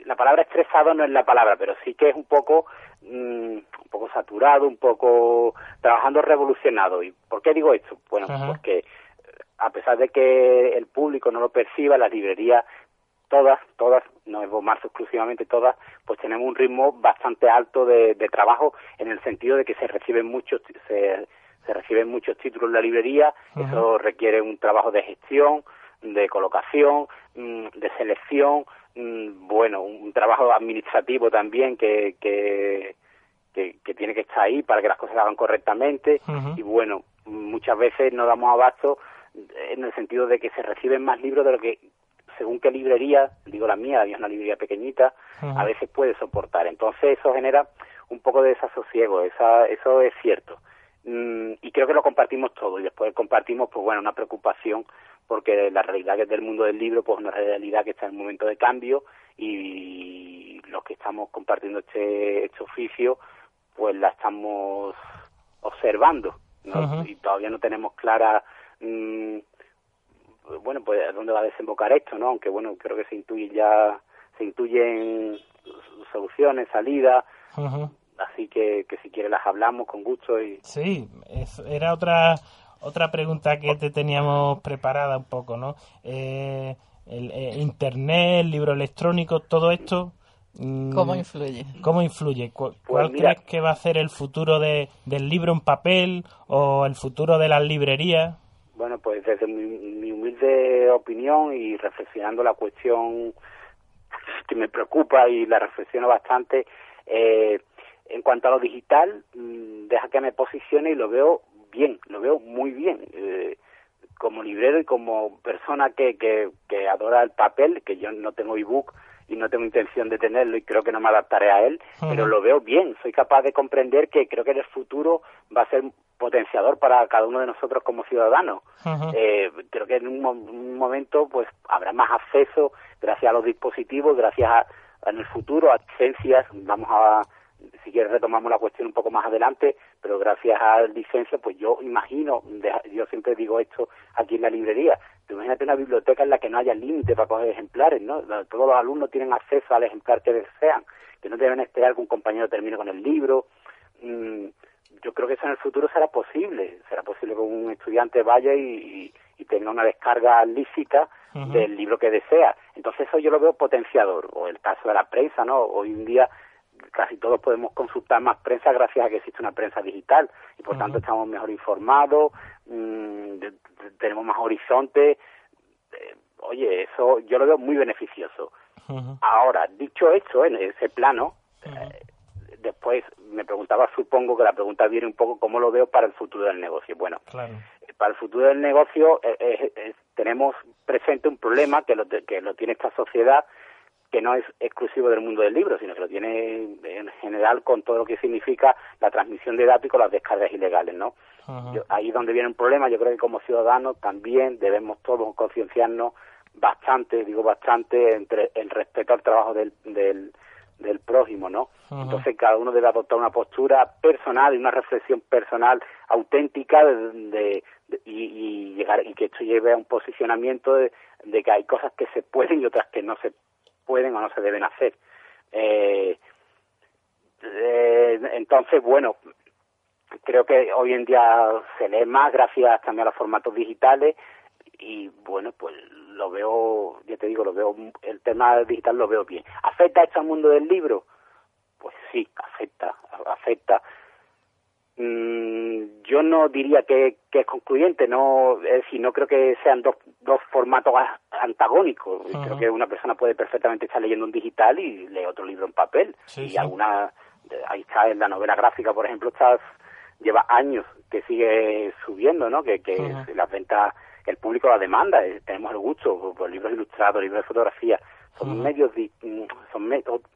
la palabra estresado no es la palabra, pero sí que es un poco mm, un poco saturado, un poco trabajando revolucionado. ¿Y por qué digo esto? Bueno, Ajá. porque eh, a pesar de que el público no lo perciba, las librerías todas, todas, no es marzo exclusivamente todas, pues tenemos un ritmo bastante alto de, de trabajo en el sentido de que se reciben muchos se, se reciben muchos títulos en la librería, Ajá. eso requiere un trabajo de gestión, de colocación, mm, de selección, mm, bueno, un trabajo administrativo también que, que, que, que tiene que estar ahí para que las cosas se hagan correctamente y bueno, muchas veces no damos abasto en el sentido de que se reciben más libros de lo que según qué librería, digo la mía, la mía es una librería pequeñita, a veces puede soportar. Entonces eso genera un poco de desasosiego, esa, eso es cierto. Mm, y creo que lo compartimos todo. Y después compartimos, pues bueno, una preocupación porque la realidad que es del mundo del libro, pues una realidad que está en un momento de cambio y los que estamos compartiendo este, este oficio, pues la estamos observando y todavía no tenemos clara mm, bueno pues a dónde va a desembocar esto no aunque bueno creo que se intuye ya se intuyen soluciones salidas. Así que, que si quiere las hablamos con gusto y Sí, es- era otra otra pregunta que te teníamos preparada un poco, ¿no? Eh, el, eh, Internet, el libro electrónico, todo esto. mm, ¿Cómo influye? ¿Cómo influye? ¿Cu- ¿Cuál mira- crees que va a ser el futuro de, del libro en papel o el futuro de las librerías? Bueno, pues desde mi, mi humilde opinión y reflexionando la cuestión que me preocupa y la reflexiono bastante, eh, en cuanto a lo digital, mm, deja que me posicione y lo veo bien, lo veo muy bien. Eh, como librero y como persona que, que, que adora el papel, que yo no tengo ebook y no tengo intención de tenerlo y creo que no me adaptaré a él, pero lo veo bien, soy capaz de comprender que creo que en el futuro va a ser potenciador para cada uno de nosotros como ciudadanos. Eh, creo que en un, un momento pues habrá más acceso gracias a los dispositivos, gracias a, en el futuro a licencias, vamos a si quieres retomamos la cuestión un poco más adelante, pero gracias a licencias, pues yo imagino, yo siempre digo esto aquí en la librería, imagínate una biblioteca en la que no haya límite para coger ejemplares, ¿no? Todos los alumnos tienen acceso al ejemplar que desean, que no deben esperar que un compañero termine con el libro. Mm, yo creo que eso en el futuro será posible, será posible que un estudiante vaya y, tenga una descarga lícita del libro que desea. Entonces eso yo lo veo potenciador, o el caso de la prensa, ¿no? Hoy en día casi todos podemos consultar más prensa gracias a que existe una prensa digital y por tanto estamos mejor informados, mm, de- de- tenemos más horizonte. Eh, oye, eso yo lo veo muy beneficioso. Ahora, dicho esto, en ese plano, eh, después me preguntaba, supongo que la pregunta viene un poco cómo lo veo para el futuro del negocio. Bueno, Claro. eh, para el futuro del negocio eh, tenemos presente un problema que lo, que lo tiene esta sociedad, que no es exclusivo del mundo del libro, sino que lo tiene en general con todo lo que significa la transmisión de datos y con las descargas ilegales, ¿no? Yo- ahí es donde viene un problema, yo creo que como ciudadanos también debemos todos concienciarnos bastante, digo bastante, entre el respeto al trabajo del, del, del prójimo, ¿no? Entonces cada uno debe adoptar una postura personal y una reflexión personal auténtica de, de- de- y, y llegar y que esto lleve a un posicionamiento de, de que hay cosas que se pueden y otras que no se pueden o no se deben hacer. Eh, eh, entonces, bueno, creo que hoy en día se lee más gracias también a los formatos digitales y bueno, pues lo veo, ya te digo, lo veo, el tema digital lo veo bien. ¿Afecta esto al mundo del libro? Pues sí, afecta, afecta. Mm, yo no diría que, que es concluyente, no, es decir, no creo que sean dos, dos formatos a- antagónicos. Creo que una persona puede perfectamente estar leyendo un digital y lee otro libro en papel. Sí, y sí. alguna, ahí está en la novela gráfica, por ejemplo, está, lleva años que sigue subiendo, ¿no? Que, las ventas, el público la demanda, eh, tenemos el gusto por, por libros ilustrados, libros de fotografía, son medios di- son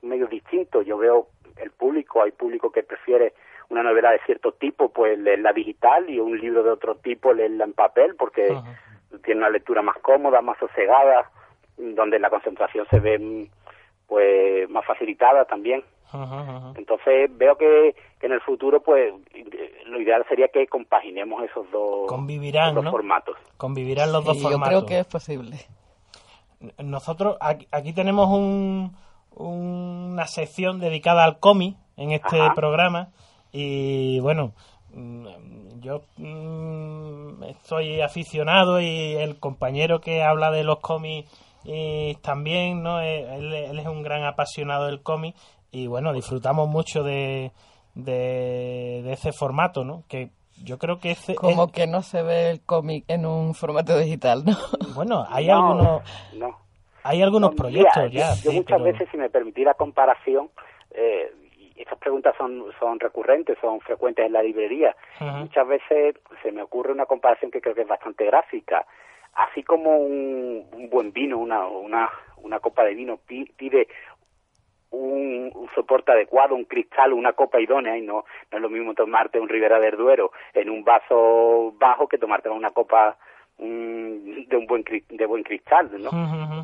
medios distintos. Yo veo el público, hay público que prefiere una novela de cierto tipo, pues leerla digital y un libro de otro tipo leerla en papel porque Ajá. tiene una lectura más cómoda, más sosegada, donde la concentración se ve pues más facilitada también. Ajá, ajá. Entonces veo que, que en el futuro pues lo ideal sería que compaginemos esos dos, Convivirán, esos ¿no? formatos. Convivirán los Sí, dos yo formatos. creo que es posible. Nosotros aquí, aquí tenemos un, una sección dedicada al cómic en este Ajá. programa y bueno, mm, yo mm, estoy aficionado y el compañero que habla de los cómics eh, también, ¿no? Eh, Él, él es un gran apasionado del cómic y bueno, disfrutamos mucho de, de, de ese formato, ¿no? Que yo creo que ese Como es- que no se ve el cómic en un formato digital, ¿no? (laughs) bueno, hay No, algunos no. hay algunos No, proyectos mira, ya. Yo, muchas pero- veces, si me permitís la comparación, eh, estas preguntas son, son recurrentes, son frecuentes en la librería. Muchas veces se me ocurre una comparación que creo que es bastante gráfica. Así como un, un buen vino, una, una, una copa de vino pi- pide un, un soporte adecuado, un cristal, una copa idónea, y no, no es lo mismo tomarte un Ribera del Duero en un vaso bajo que tomarte una copa mm, de un buen de buen cristal, ¿no?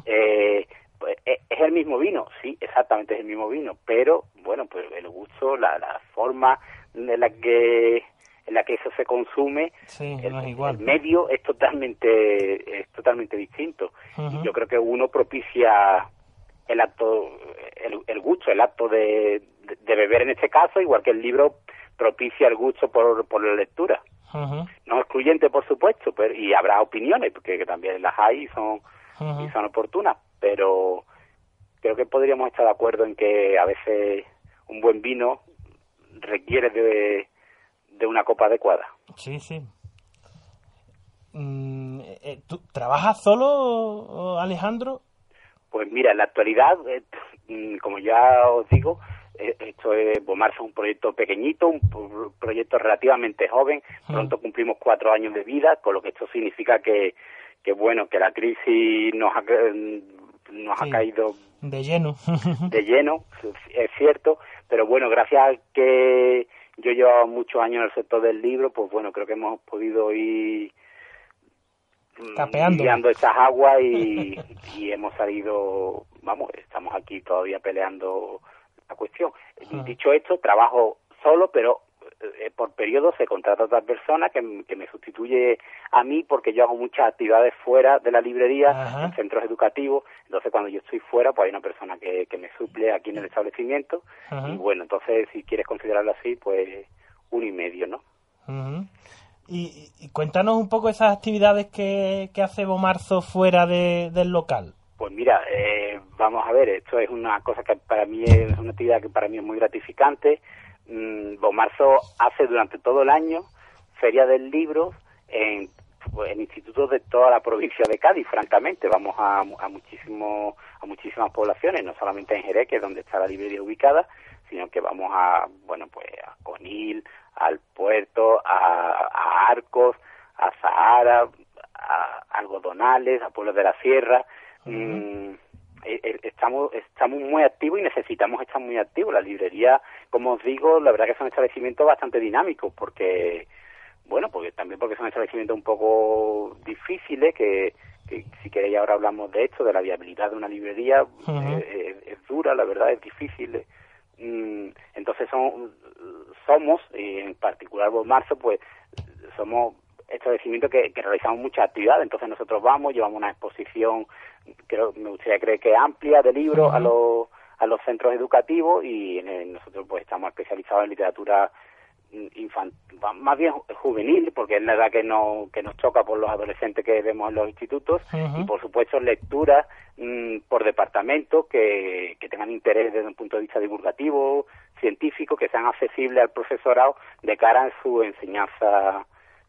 Eh, pues, ¿es el mismo vino? Sí, exactamente es el mismo vino, pero bueno, pues el gusto, la, la forma en la que en la que eso se consume, Sí, el, no es igual. el medio es totalmente es totalmente distinto. Y yo creo que uno propicia el acto, el, el gusto, el acto de, de, de beber en este caso, igual que el libro propicia el gusto por, por la lectura. No excluyente, por supuesto, pero y habrá opiniones, porque que también las hay y son y son oportunas, pero creo que podríamos estar de acuerdo en que a veces un buen vino requiere de, de una copa adecuada. Sí, sí. Mm, eh, ¿Tú trabajas solo, Alejandro? Pues mira, en la actualidad, eh, mm, como ya os digo, eh, esto es Bomarzo es un proyecto pequeñito, un pro- proyecto relativamente joven. Pronto cumplimos cuatro años de vida, con lo que esto significa que, que bueno, que la crisis nos ha, nos Sí. ha caído De lleno. (laughs) de lleno, es cierto, pero bueno, gracias a que yo llevo muchos años en el sector del libro, pues bueno, creo que hemos podido ir mm, guiando estas aguas y, (laughs) y hemos salido, vamos, estamos aquí todavía peleando la cuestión. Dicho esto, trabajo solo, pero por periodo se contrata a otra persona que, que me sustituye a mí porque yo hago muchas actividades fuera de la librería, Ajá. en centros educativos, entonces cuando yo estoy fuera pues hay una persona que, que me suple aquí en el establecimiento Ajá. y bueno, entonces si quieres considerarlo así, pues uno y medio, ¿no? Y cuéntanos un poco esas actividades que, que hace Bomarzo fuera de- del local. Pues mira, eh, vamos a ver, esto es una cosa que para mí es una actividad que para mí es muy gratificante. Mm, Bomarzo hace durante todo el año Feria del Libro en, en institutos de toda la provincia de Cádiz, francamente. Vamos a, a, muchísimo, a muchísimas poblaciones, no solamente en Jerez, que es donde está la librería ubicada, sino que vamos a, bueno, pues a Conil, al Puerto, a, a Arcos, a Sahara, a Algodonales, a Pueblos de la Sierra, estamos estamos muy activos y necesitamos estar muy activos. La librería, como os digo, la verdad que son establecimientos bastante dinámicos porque bueno, porque también porque son establecimientos un poco difíciles que, que si queréis ahora hablamos de esto, de la viabilidad de una librería, eh, es, es dura, la verdad es difícil. eh. Mm, entonces son, somos, y en particular Voz Marzo, pues somos establecimientos que, que realizamos muchas actividades, entonces nosotros vamos, llevamos una exposición, creo, me gustaría creer que amplia de libros a los a los centros educativos y en el- nosotros pues estamos especializados en literatura infantil, más bien ju- juvenil, porque es la edad que, no, que nos choca por los adolescentes que vemos en los institutos, y por supuesto lecturas mm, por departamento que, que tengan interés desde un punto de vista divulgativo, científico, que sean accesibles al profesorado de cara a su enseñanza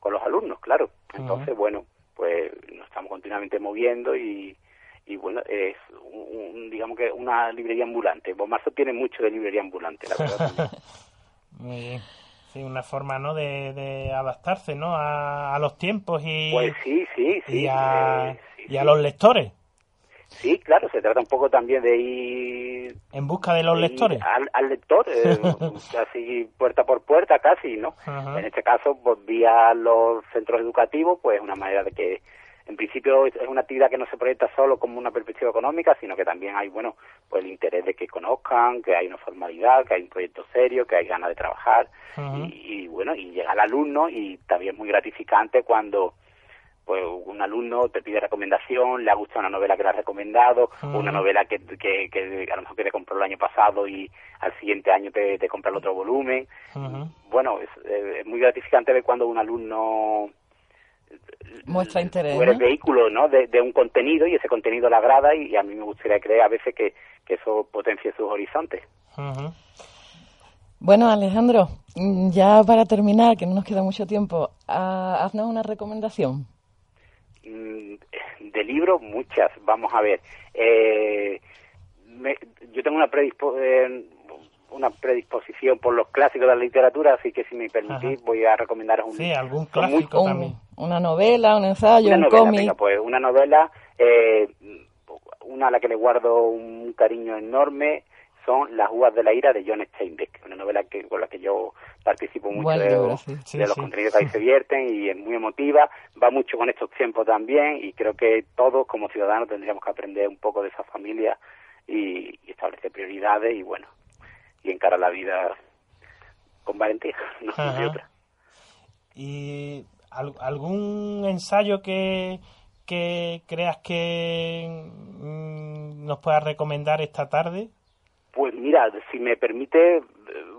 con los alumnos, claro. Entonces, bueno, pues nos estamos continuamente moviendo y, y bueno, es un, un- digamos que una librería ambulante. Bomarzo tiene mucho de librería ambulante, la verdad. también. (laughs) Muy bien. Sí, una forma, ¿no? De, de adaptarse, ¿no? A, a los tiempos y, Pues sí, sí, sí. y, a, eh, sí, y a sí. los lectores. Sí, claro, se trata un poco también de ir En busca de los lectores. Al, al lector, eh, (laughs) así puerta por puerta casi, ¿no? En este caso, pues vía los centros educativos, pues una manera de que, en principio, es una actividad que no se proyecta solo como una perspectiva económica, sino que también hay, bueno, pues el interés de que conozcan, que hay una formalidad, que hay un proyecto serio, que hay ganas de trabajar, y, y, bueno, y llega el alumno y también es muy gratificante cuando pues un alumno te pide recomendación, le ha gustado una novela que le has recomendado, o una Ujú. novela que, que, que a lo mejor que te compró el año pasado y al siguiente año te, te compra el otro volumen. Bueno, es, eh, es muy gratificante ver cuando un alumno Muestra interés, eres ¿no? vehículo ¿no? de, de un contenido y ese contenido le agrada y, a mí me gustaría creer a veces que, que eso potencie sus horizontes. Bueno, Alejandro, mm, ya para terminar, que no nos queda mucho tiempo, ah, haznos una recomendación. Mm, de libros muchas vamos a ver eh, me- yo tengo una predispo- eh, una predisposición por los clásicos de la literatura así que si me permitís voy a recomendaros un Sí, algún clásico Un- también. una novela, un ensayo, una un novela cómic. venga, pues una novela eh, una a la que le guardo un cariño enorme son Las uvas de la ira de John Steinbeck, una novela que, con la que yo participo mucho de, los- sí. Sí, de los sí. contenidos que ahí se vierten y es muy emotiva, va mucho con estos tiempos también y creo que todos como ciudadanos tendríamos que aprender un poco de esa familia y, y establecer prioridades y bueno, y encarar la vida con valentía, (laughs) no Ajá. otra. ¿Y al- algún ensayo que, que creas que mm, nos puedas recomendar esta tarde? Pues mira, si me permite, eh,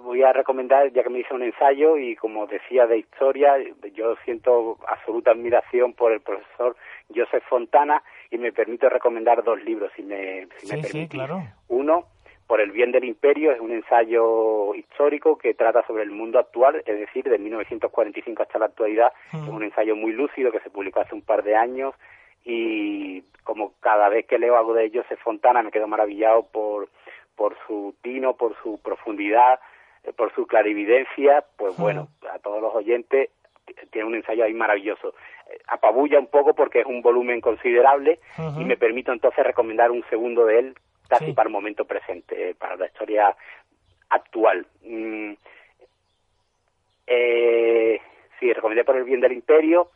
voy a recomendar, ya que me hice un ensayo y como decía de historia, yo siento absoluta admiración por el profesor Joseph Fontana y me permito recomendar dos libros, si me, si me Sí, sí, claro. Uno, Por el bien del imperio, es un ensayo histórico que trata sobre el mundo actual, es decir, de 1945 hasta la actualidad. Es un ensayo muy lúcido que se publicó hace un par de años y como cada vez que leo algo de Joseph Fontana me quedo maravillado por, por su tino, por su profundidad, eh, por su clarividencia, pues bueno, a todos los oyentes tiene un ensayo ahí maravilloso. Eh, Apabulla un poco porque es un volumen considerable y me permito entonces recomendar un segundo de él casi Sí. para el momento presente, eh, para la historia actual. Mm, eh, sí, recomendé por el bien del imperio.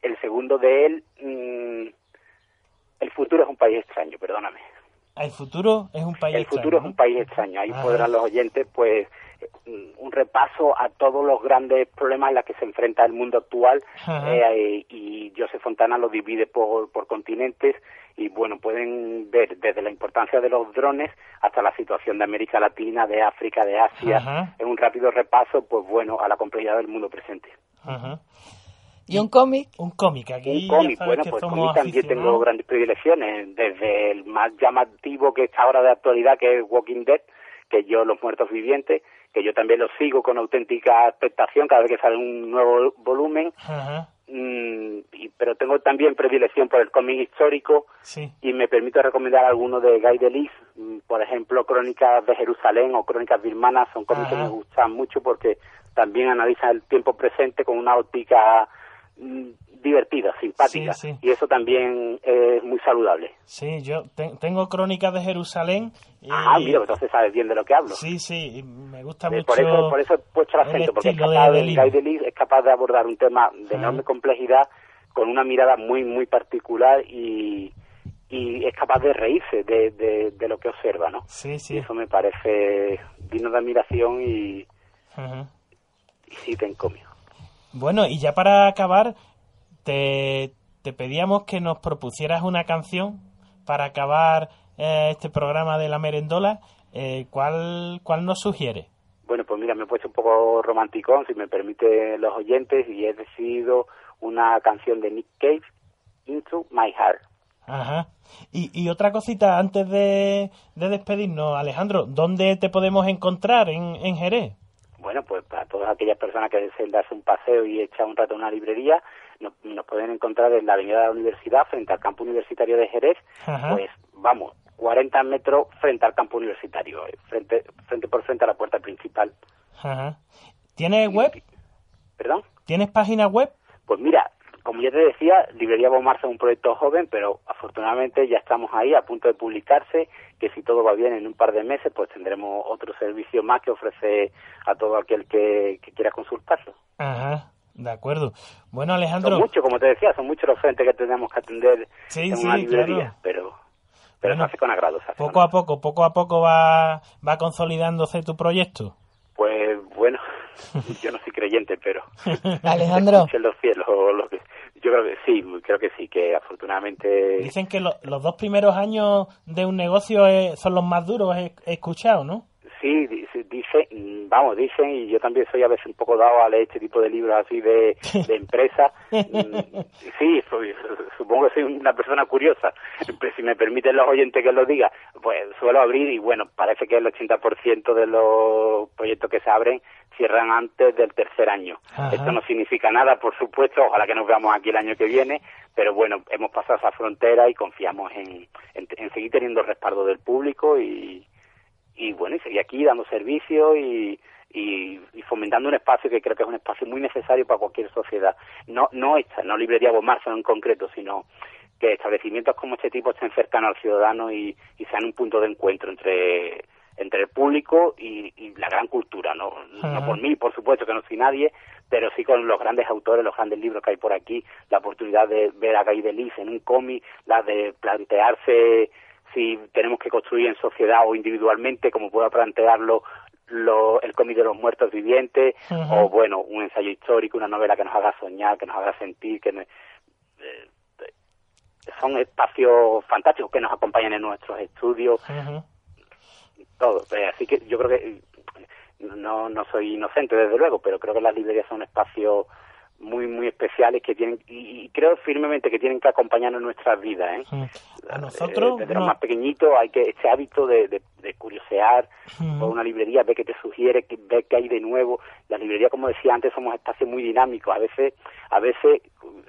El segundo de él, mm, El futuro es un país extraño, perdóname. El futuro es un país El extraño, futuro es ¿no? un país extraño. Ahí podrán los oyentes, pues, eh, un repaso a todos los grandes problemas en los que se enfrenta el mundo actual. Eh, y Joseph Fontana lo divide por, por continentes. Y bueno, pueden ver desde la importancia de los drones hasta la situación de América Latina, de África, de Asia. Ajá. En un rápido repaso, pues bueno, a la complejidad del mundo presente. Ajá. ¿Y un cómic? Un cómic, aquí un cómic, bueno, pues cómic también tengo grandes predilecciones, desde el más llamativo que está ahora de actualidad, que es Walking Dead, que yo, Los Muertos Vivientes, que yo también lo sigo con auténtica expectación cada vez que sale un nuevo volumen, mm, y, pero tengo también predilección por el cómic histórico, sí. y me permito recomendar algunos de Guy Delis, mm, por ejemplo, Crónicas de Jerusalén o Crónicas Birmanas, son cómics que me gustan mucho porque tambian el tiempo presente con una óptica divertida, simpática. Sí, sí. Y eso también es muy saludable. Sí, yo te- tengo Crónicas de Jerusalén. Y... Ah, mira, entonces sabes bien de lo que hablo. Sí, sí, me gusta Eh, mucho. por, eso, por eso he puesto el el acento, porque es de- capaz de de, es capaz de abordar un tema de enorme complejidad con una mirada muy, muy particular y, y es capaz de reírse de, de, de lo que observa, ¿no? Sí, sí. Y eso me parece digno de admiración y, Ujú. y sí te encomio. Bueno, y ya para acabar, te, te pedíamos que nos propusieras una canción para acabar eh, este programa de la merendola. Eh, ¿cuál, ¿Cuál nos sugiere? Bueno, pues mira, me he puesto un poco romanticón, si me permiten los oyentes, y he decidido una canción de Nick Cave, Into My Heart. Ajá. Y, y otra cosita antes de, de despedirnos, Alejandro, ¿dónde te podemos encontrar en, en Jerez? Bueno, pues para todas aquellas personas que deseen darse un paseo y echar un rato en una librería, nos, nos pueden encontrar en la Avenida de la Universidad, frente al campo universitario de Jerez, Ajá. pues vamos, 40 metros frente al campo universitario, eh, frente, frente por frente a la puerta principal. Ajá. ¿Tienes web? ¿Perdón? ¿Tienes página web? Pues mira, como ya te decía, Librería Bomarza es un proyecto joven, pero afortunadamente ya estamos ahí a punto de publicarse, que si todo va bien en un par de meses, pues tendremos otro servicio más que ofrecer a todo aquel que, que quiera consultarlo. Ajá. De acuerdo. Bueno, Son Alejandro. muchos, como te decía, son muchos los frentes que tenemos que atender Sí, en sí, una librería, claro. pero, pero Bueno, se hace con agrado. se hace con Poco a poco, poco a poco va, va consolidándose tu proyecto. Pues bueno, (laughs) yo no soy creyente, pero (laughs) (laughs) Alejandro. los cielos. o lo que- yo creo que sí, creo que sí, que afortunadamente Dicen que lo- los dos primeros años de un negocio eh, son los más duros, he escuchado, ¿no? Sí, dice, vamos, dicen, y yo también soy a veces un poco dado a leer este tipo de libros así de, de empresa. (laughs) Sí, soy- supongo que soy una persona curiosa. Pero si me permiten los oyentes que lo diga, pues suelo abrir y bueno, parece que el 80% de los proyectos que se abren cierran antes del tercer año. Ajá. Esto no significa nada, por supuesto, ojalá que nos veamos aquí el año que viene, pero bueno, hemos pasado esa frontera y confiamos en, en, en seguir teniendo respaldo del público y, y bueno, y seguir aquí dando servicio y, y, y fomentando un espacio que creo que es un espacio muy necesario para cualquier sociedad. No, no esta, no librería Bomarzo en concreto, sino que establecimientos como este tipo estén cercanos al ciudadano y, y sean un punto de encuentro entre entre el público y, y la gran cultura. No por mí, por supuesto, que no soy nadie, pero sí con los grandes autores, los grandes libros que hay por aquí, la oportunidad de ver a Guy Delis en un cómic, la de plantearse si tenemos que construir en sociedad o individualmente, como pueda plantearlo lo- el cómic de los muertos vivientes, o bueno, un ensayo histórico, una novela que nos haga soñar, que nos haga sentir, que eh, son espacios fantásticos que nos acompañan en nuestros estudios, todo. Eh, Así que yo creo que eh, no, no soy inocente, desde luego, pero creo que las librerías son espacios muy, muy especiales que tienen, y, creo firmemente que tienen que acompañarnos en nuestras vidas. ¿eh? A nosotros Eh, desde no- los más pequeñitos hay que este hábito de, de, de curiosear por una librería, ver qué te sugiere, ver qué hay de nuevo. Las librerías, como decía antes, somos espacios muy dinámicos. A veces, a veces,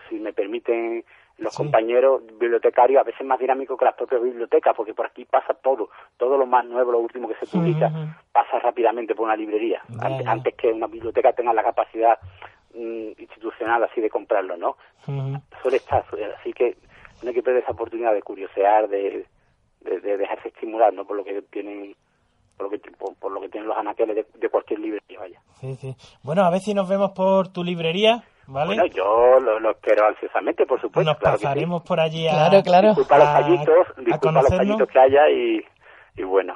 si me permiten los Sí. compañeros bibliotecarios, a veces más dinámicos que las propias bibliotecas, porque por aquí pasa todo, todo lo más nuevo, lo último que se publica, pasa rápidamente por una librería, antes, antes que una biblioteca tenga la capacidad mm, institucional así de comprarlo, ¿no? Suele estar, suele- así que no hay que perder esa oportunidad de curiosear, de, de, de dejarse estimular, ¿no? Por lo que tienen, por lo que, por, por lo que tienen los anaqueles de, de cualquier librería, vaya. Sí, sí. Bueno, a ver si nos vemos por tu librería, ¿vale? Bueno, yo lo, lo espero ansiosamente, por supuesto, nos claro que sí. pasaremos por allí a... Claro, claro. Disculpa los fallitos, a disculpa los fallitos que haya y, y bueno,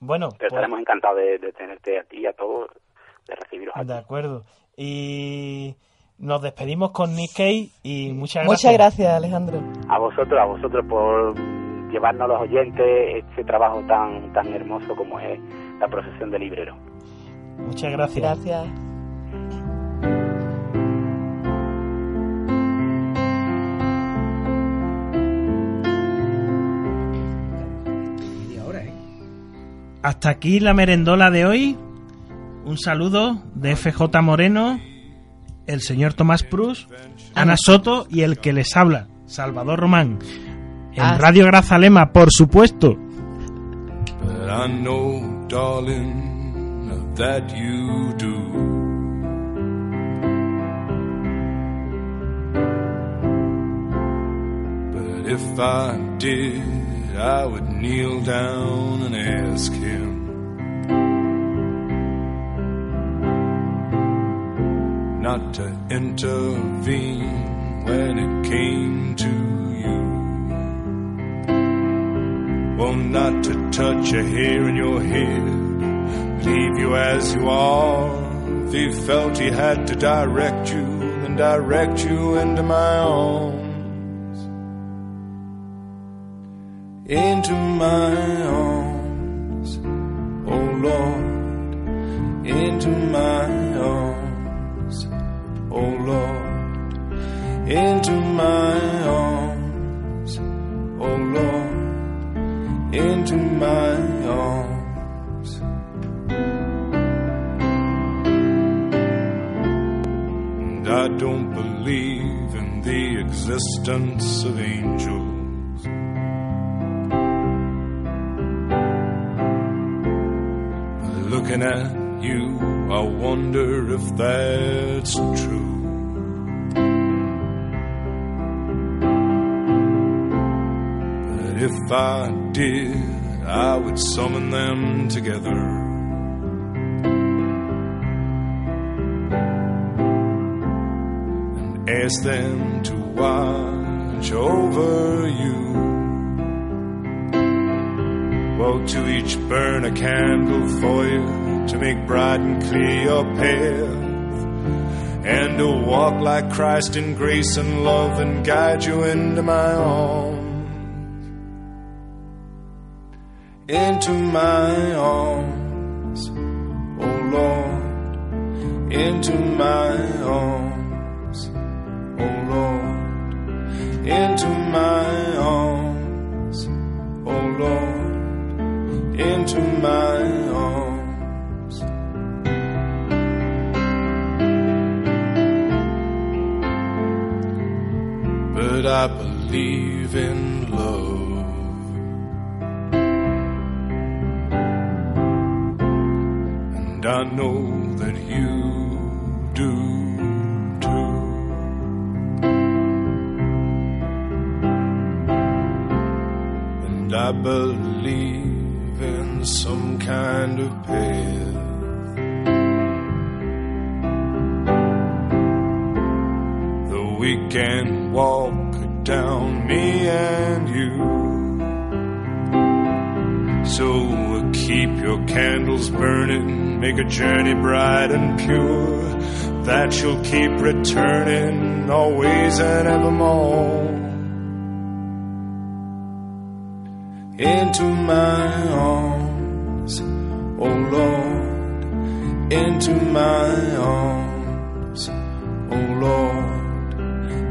Bueno, pero pues, estaremos encantados de, de tenerte a ti y a todos, de recibiros aquí. de acuerdo. Y nos despedimos con Nick Cave y muchas gracias. Muchas gracias, Alejandro. A vosotros, a vosotros por llevarnos a los oyentes este trabajo tan, tan hermoso como es la profesión de librero. Muchas gracias. Gracias. ¿eh? Hasta aquí la merendola de hoy. Un saludo de FJ Moreno, el señor Tomás Prus, Ana Soto y el que les habla, Salvador Román. En Ah. Radio Grazalema, por supuesto. But I know, darling, that you do. if I did, I would kneel down and ask him. Not to intervene when it came to you. Well, not to touch a hair in your head, leave you as you are. If he felt he had to direct you, then direct you into my arms. Into my arms, oh Lord, into my arms, oh Lord, into my arms, oh Lord, into my arms. And I don't believe in the existence of angels. Looking at you, I wonder if that's true. But if I did, I would summon them together. and Ask them to watch over you. Well, to each burn a candle for you to make bright and clear your path, and to walk like Christ in grace and love and guide you into my arms. Into my arms, oh Lord, into my arms, oh Lord, into my arms, oh Lord, into my arms. I believe in love. And I know that you do too. And I believe in some kind of path. We can walk down, me and you. So keep your candles burning, make a journey bright and pure, that you'll keep returning always and evermore. Into my arms, O Lord, into my arms, oh Lord,